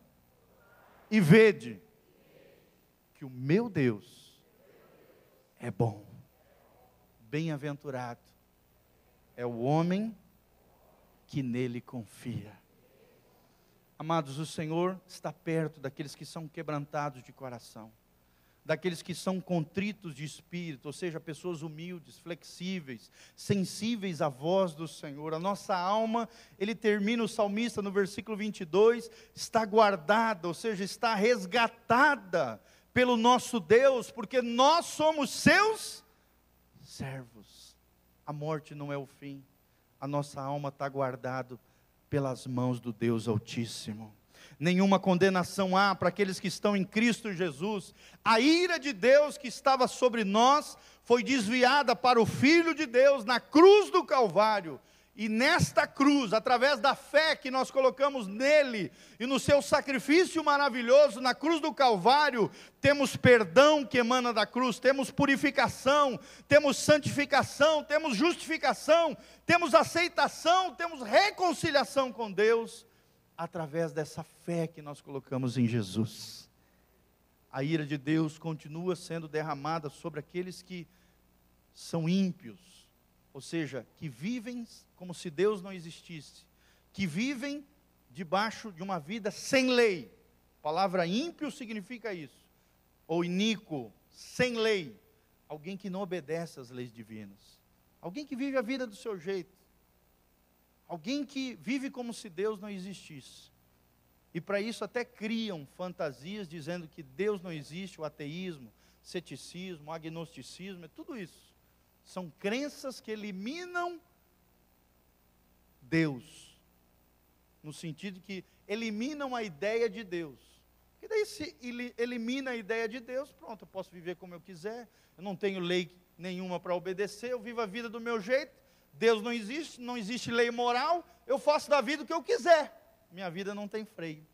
e vede que o meu Deus é bom. Bem-aventurado é o homem que nele confia. Amados, o Senhor está perto daqueles que são quebrantados de coração, daqueles que são contritos de espírito, ou seja, pessoas humildes, flexíveis, sensíveis à voz do Senhor. A nossa alma, ele termina o salmista no versículo 22, está guardada, ou seja, está resgatada pelo nosso Deus, porque nós somos seus servos. A morte não é o fim, a nossa alma está guardada pelas mãos do Deus Altíssimo. Nenhuma condenação há para aqueles que estão em Cristo Jesus. A ira de Deus que estava sobre nós foi desviada para o Filho de Deus na cruz do Calvário e nesta cruz, através da fé que nós colocamos nele e no seu sacrifício maravilhoso na cruz do Calvário, temos perdão que emana da cruz, temos purificação, temos santificação, temos justificação, temos aceitação, temos reconciliação com Deus, através dessa fé que nós colocamos em Jesus. A ira de Deus continua sendo derramada sobre aqueles que são ímpios, ou seja, que vivem como se Deus não existisse, que vivem debaixo de uma vida sem lei. A palavra ímpio significa isso, ou iníquo, sem lei, alguém que não obedece às leis divinas, alguém que vive a vida do seu jeito, alguém que vive como se Deus não existisse. E para isso até criam fantasias dizendo que Deus não existe, o ateísmo, ceticismo, agnosticismo, é tudo isso. São crenças que eliminam Deus. No sentido que eliminam a ideia de Deus. Porque daí se elimina a ideia de Deus, pronto, eu posso viver como eu quiser, eu não tenho lei nenhuma para obedecer, eu vivo a vida do meu jeito, Deus não existe, não existe lei moral, eu faço da vida o que eu quiser. Minha vida não tem freio.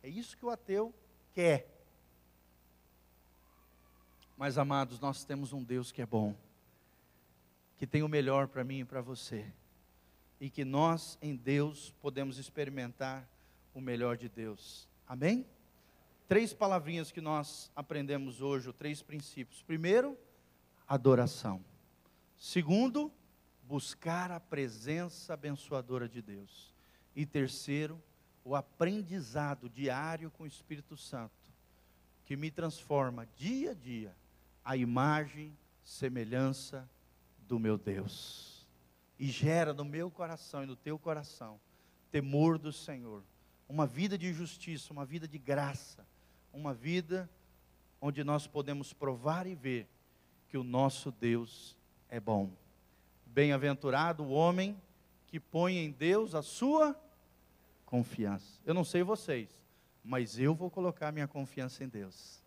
É isso que o ateu quer. Mas, amados, nós temos um Deus que é bom, que tem o melhor para mim e para você, e que nós, em Deus, podemos experimentar o melhor de Deus. Amém? Três palavrinhas que nós aprendemos hoje, três princípios. Primeiro, adoração. Segundo, buscar a presença abençoadora de Deus. E terceiro, o aprendizado diário com o Espírito Santo, que me transforma dia a dia a imagem, semelhança do meu Deus. E gera no meu coração e no teu coração temor do Senhor, uma vida de justiça, uma vida de graça, uma vida onde nós podemos provar e ver que o nosso Deus é bom. Bem-aventurado o homem que põe em Deus a sua confiança. Eu não sei vocês, mas eu vou colocar minha confiança em Deus.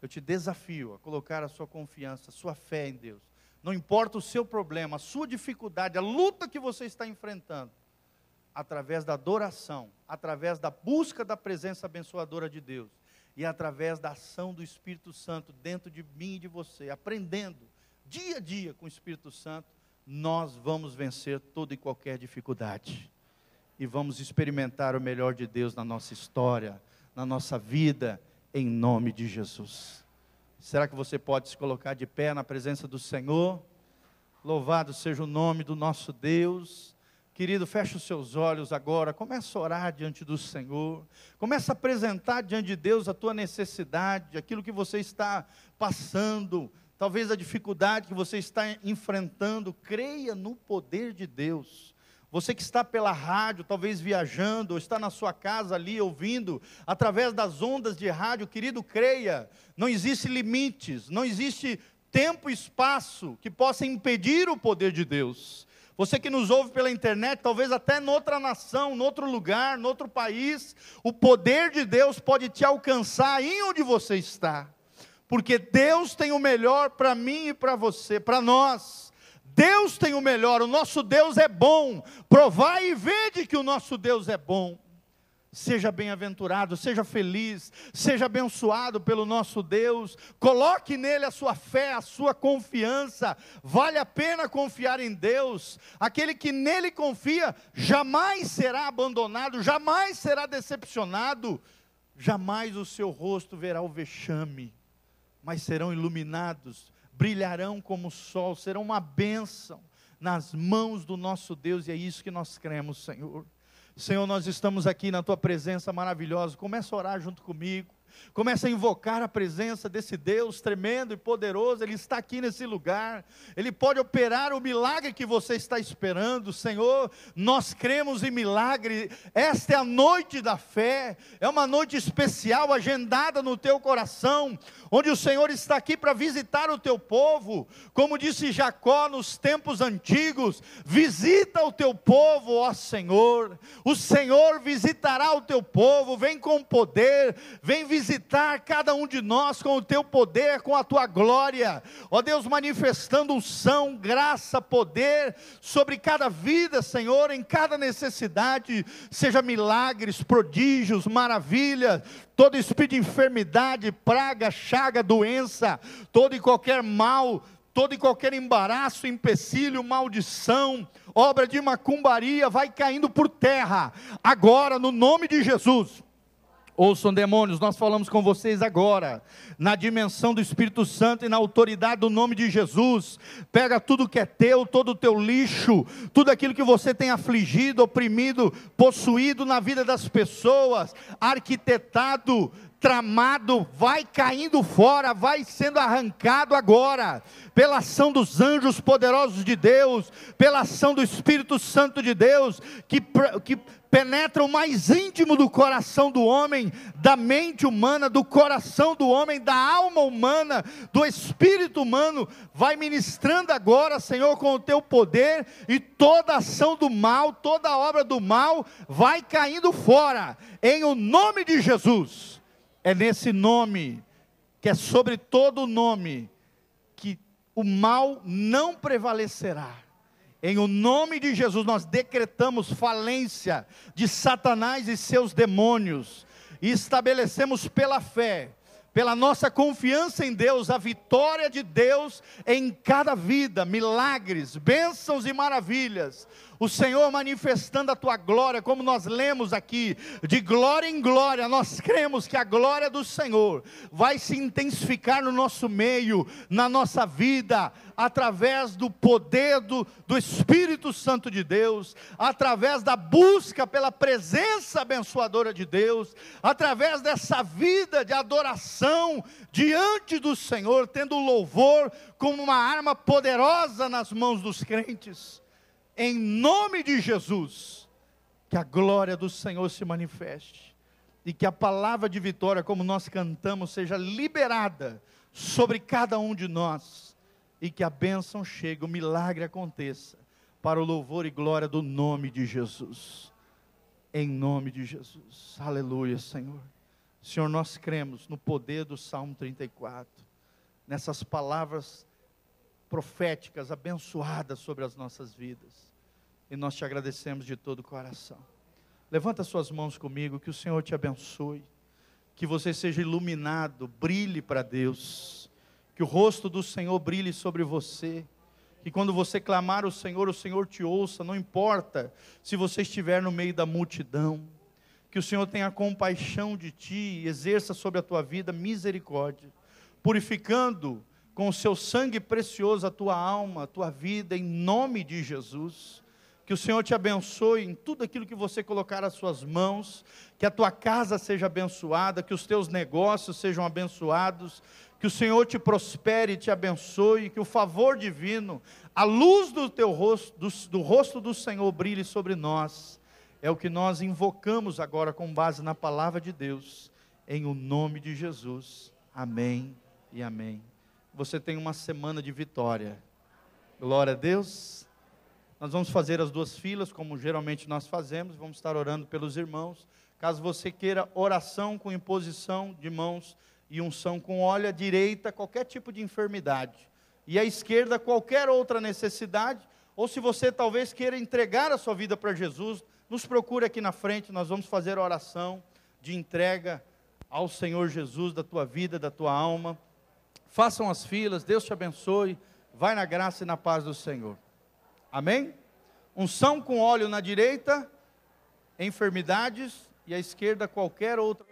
Eu te desafio a colocar a sua confiança, a sua fé em Deus. Não importa o seu problema, a sua dificuldade, a luta que você está enfrentando, através da adoração, através da busca da presença abençoadora de Deus e através da ação do Espírito Santo dentro de mim e de você, aprendendo dia a dia com o Espírito Santo, nós vamos vencer toda e qualquer dificuldade e vamos experimentar o melhor de Deus na nossa história, na nossa vida em nome de Jesus. Será que você pode se colocar de pé na presença do Senhor? Louvado seja o nome do nosso Deus. Querido, feche os seus olhos agora, começa a orar diante do Senhor, começa a apresentar diante de Deus a tua necessidade, aquilo que você está passando, talvez a dificuldade que você está enfrentando, creia no poder de Deus. Você que está pela rádio, talvez viajando, ou está na sua casa ali ouvindo, através das ondas de rádio, querido, creia, não existe limites, não existe tempo e espaço que possa impedir o poder de Deus. Você que nos ouve pela internet, talvez até noutra nação, noutro lugar, noutro país, o poder de Deus pode te alcançar aí onde você está. Porque Deus tem o melhor para mim e para você, para nós. Deus tem o melhor, o nosso Deus é bom. Provai e vede que o nosso Deus é bom. Seja bem-aventurado, seja feliz, seja abençoado pelo nosso Deus. Coloque nele a sua fé, a sua confiança. Vale a pena confiar em Deus. Aquele que nele confia jamais será abandonado, jamais será decepcionado, jamais o seu rosto verá o vexame, mas serão iluminados brilharão como o sol, serão uma bênção nas mãos do nosso Deus, e é isso que nós cremos, Senhor. Senhor, nós estamos aqui na tua presença maravilhosa. Começa a orar junto comigo. Começa a invocar a presença desse Deus tremendo e poderoso, Ele está aqui nesse lugar, Ele pode operar o milagre que você está esperando, Senhor. Nós cremos em milagre, esta é a noite da fé, é uma noite especial, agendada no teu coração, onde o Senhor está aqui para visitar o teu povo, como disse Jacó nos tempos antigos: visita o teu povo, ó Senhor, o Senhor visitará o teu povo, vem com poder, vem visitar visitar cada um de nós com o teu poder, com a tua glória, ó Deus, manifestando unção, graça, poder sobre cada vida, Senhor, em cada necessidade, seja milagres, prodígios, maravilhas, todo espírito de enfermidade, praga, chaga, doença, todo e qualquer mal, todo e qualquer embaraço, empecilho, maldição, obra de macumbaria, vai caindo por terra, agora, no nome de Jesus Ouçam demônios, nós falamos com vocês agora, na dimensão do Espírito Santo e na autoridade do nome de Jesus. Pega tudo que é teu, todo o teu lixo, tudo aquilo que você tem afligido, oprimido, possuído na vida das pessoas, arquitetado, tramado, vai caindo fora, vai sendo arrancado agora, pela ação dos anjos poderosos de Deus, pela ação do Espírito Santo de Deus, que, que penetra o mais íntimo do coração do homem, da mente humana, do coração do homem, da alma humana, do espírito humano, vai ministrando agora, Senhor, com o teu poder, e toda ação do mal, toda obra do mal, vai caindo fora, em o nome de Jesus. É nesse nome, que é sobre todo o nome, que o mal não prevalecerá em o nome de Jesus, nós decretamos falência de Satanás e seus demônios, e estabelecemos pela fé pela nossa confiança em Deus, a vitória de Deus em cada vida, milagres, bênçãos e maravilhas. O Senhor manifestando a tua glória, como nós lemos aqui, de glória em glória, nós cremos que a glória do Senhor vai se intensificar no nosso meio, na nossa vida, através do poder do, do Espírito Santo de Deus, através da busca pela presença abençoadora de Deus, através dessa vida de adoração diante do Senhor, tendo louvor como uma arma poderosa nas mãos dos crentes. Em nome de Jesus, que a glória do Senhor se manifeste e que a palavra de vitória, como nós cantamos, seja liberada sobre cada um de nós e que a bênção chegue, o milagre aconteça, para o louvor e glória do nome de Jesus. Em nome de Jesus. Aleluia, Senhor. Senhor, nós cremos no poder do Salmo 34, nessas palavras proféticas abençoadas sobre as nossas vidas. E nós te agradecemos de todo o coração. Levanta suas mãos comigo, que o Senhor te abençoe, que você seja iluminado, brilhe para Deus que o rosto do Senhor brilhe sobre você, que quando você clamar o Senhor, o Senhor te ouça, não importa se você estiver no meio da multidão, que o Senhor tenha compaixão de ti e exerça sobre a tua vida misericórdia, purificando com o seu sangue precioso a tua alma, a tua vida, em nome de Jesus. Que o Senhor te abençoe em tudo aquilo que você colocar as suas mãos, que a tua casa seja abençoada, que os teus negócios sejam abençoados, que o Senhor te prospere e te abençoe, que o favor divino, a luz do teu rosto, do, do rosto do Senhor brilhe sobre nós. É o que nós invocamos agora com base na palavra de Deus, em o nome de Jesus. Amém e amém. Você tem uma semana de vitória. Glória a Deus. Nós vamos fazer as duas filas, como geralmente nós fazemos, vamos estar orando pelos irmãos. Caso você queira oração com imposição de mãos, e unção com óleo, à direita qualquer tipo de enfermidade, e à esquerda qualquer outra necessidade, ou se você talvez queira entregar a sua vida para Jesus, nos procure aqui na frente, nós vamos fazer a oração de entrega ao Senhor Jesus da tua vida, da tua alma. Façam as filas, Deus te abençoe, vai na graça e na paz do Senhor. Amém? Unção com óleo na direita, enfermidades, e à esquerda qualquer outra.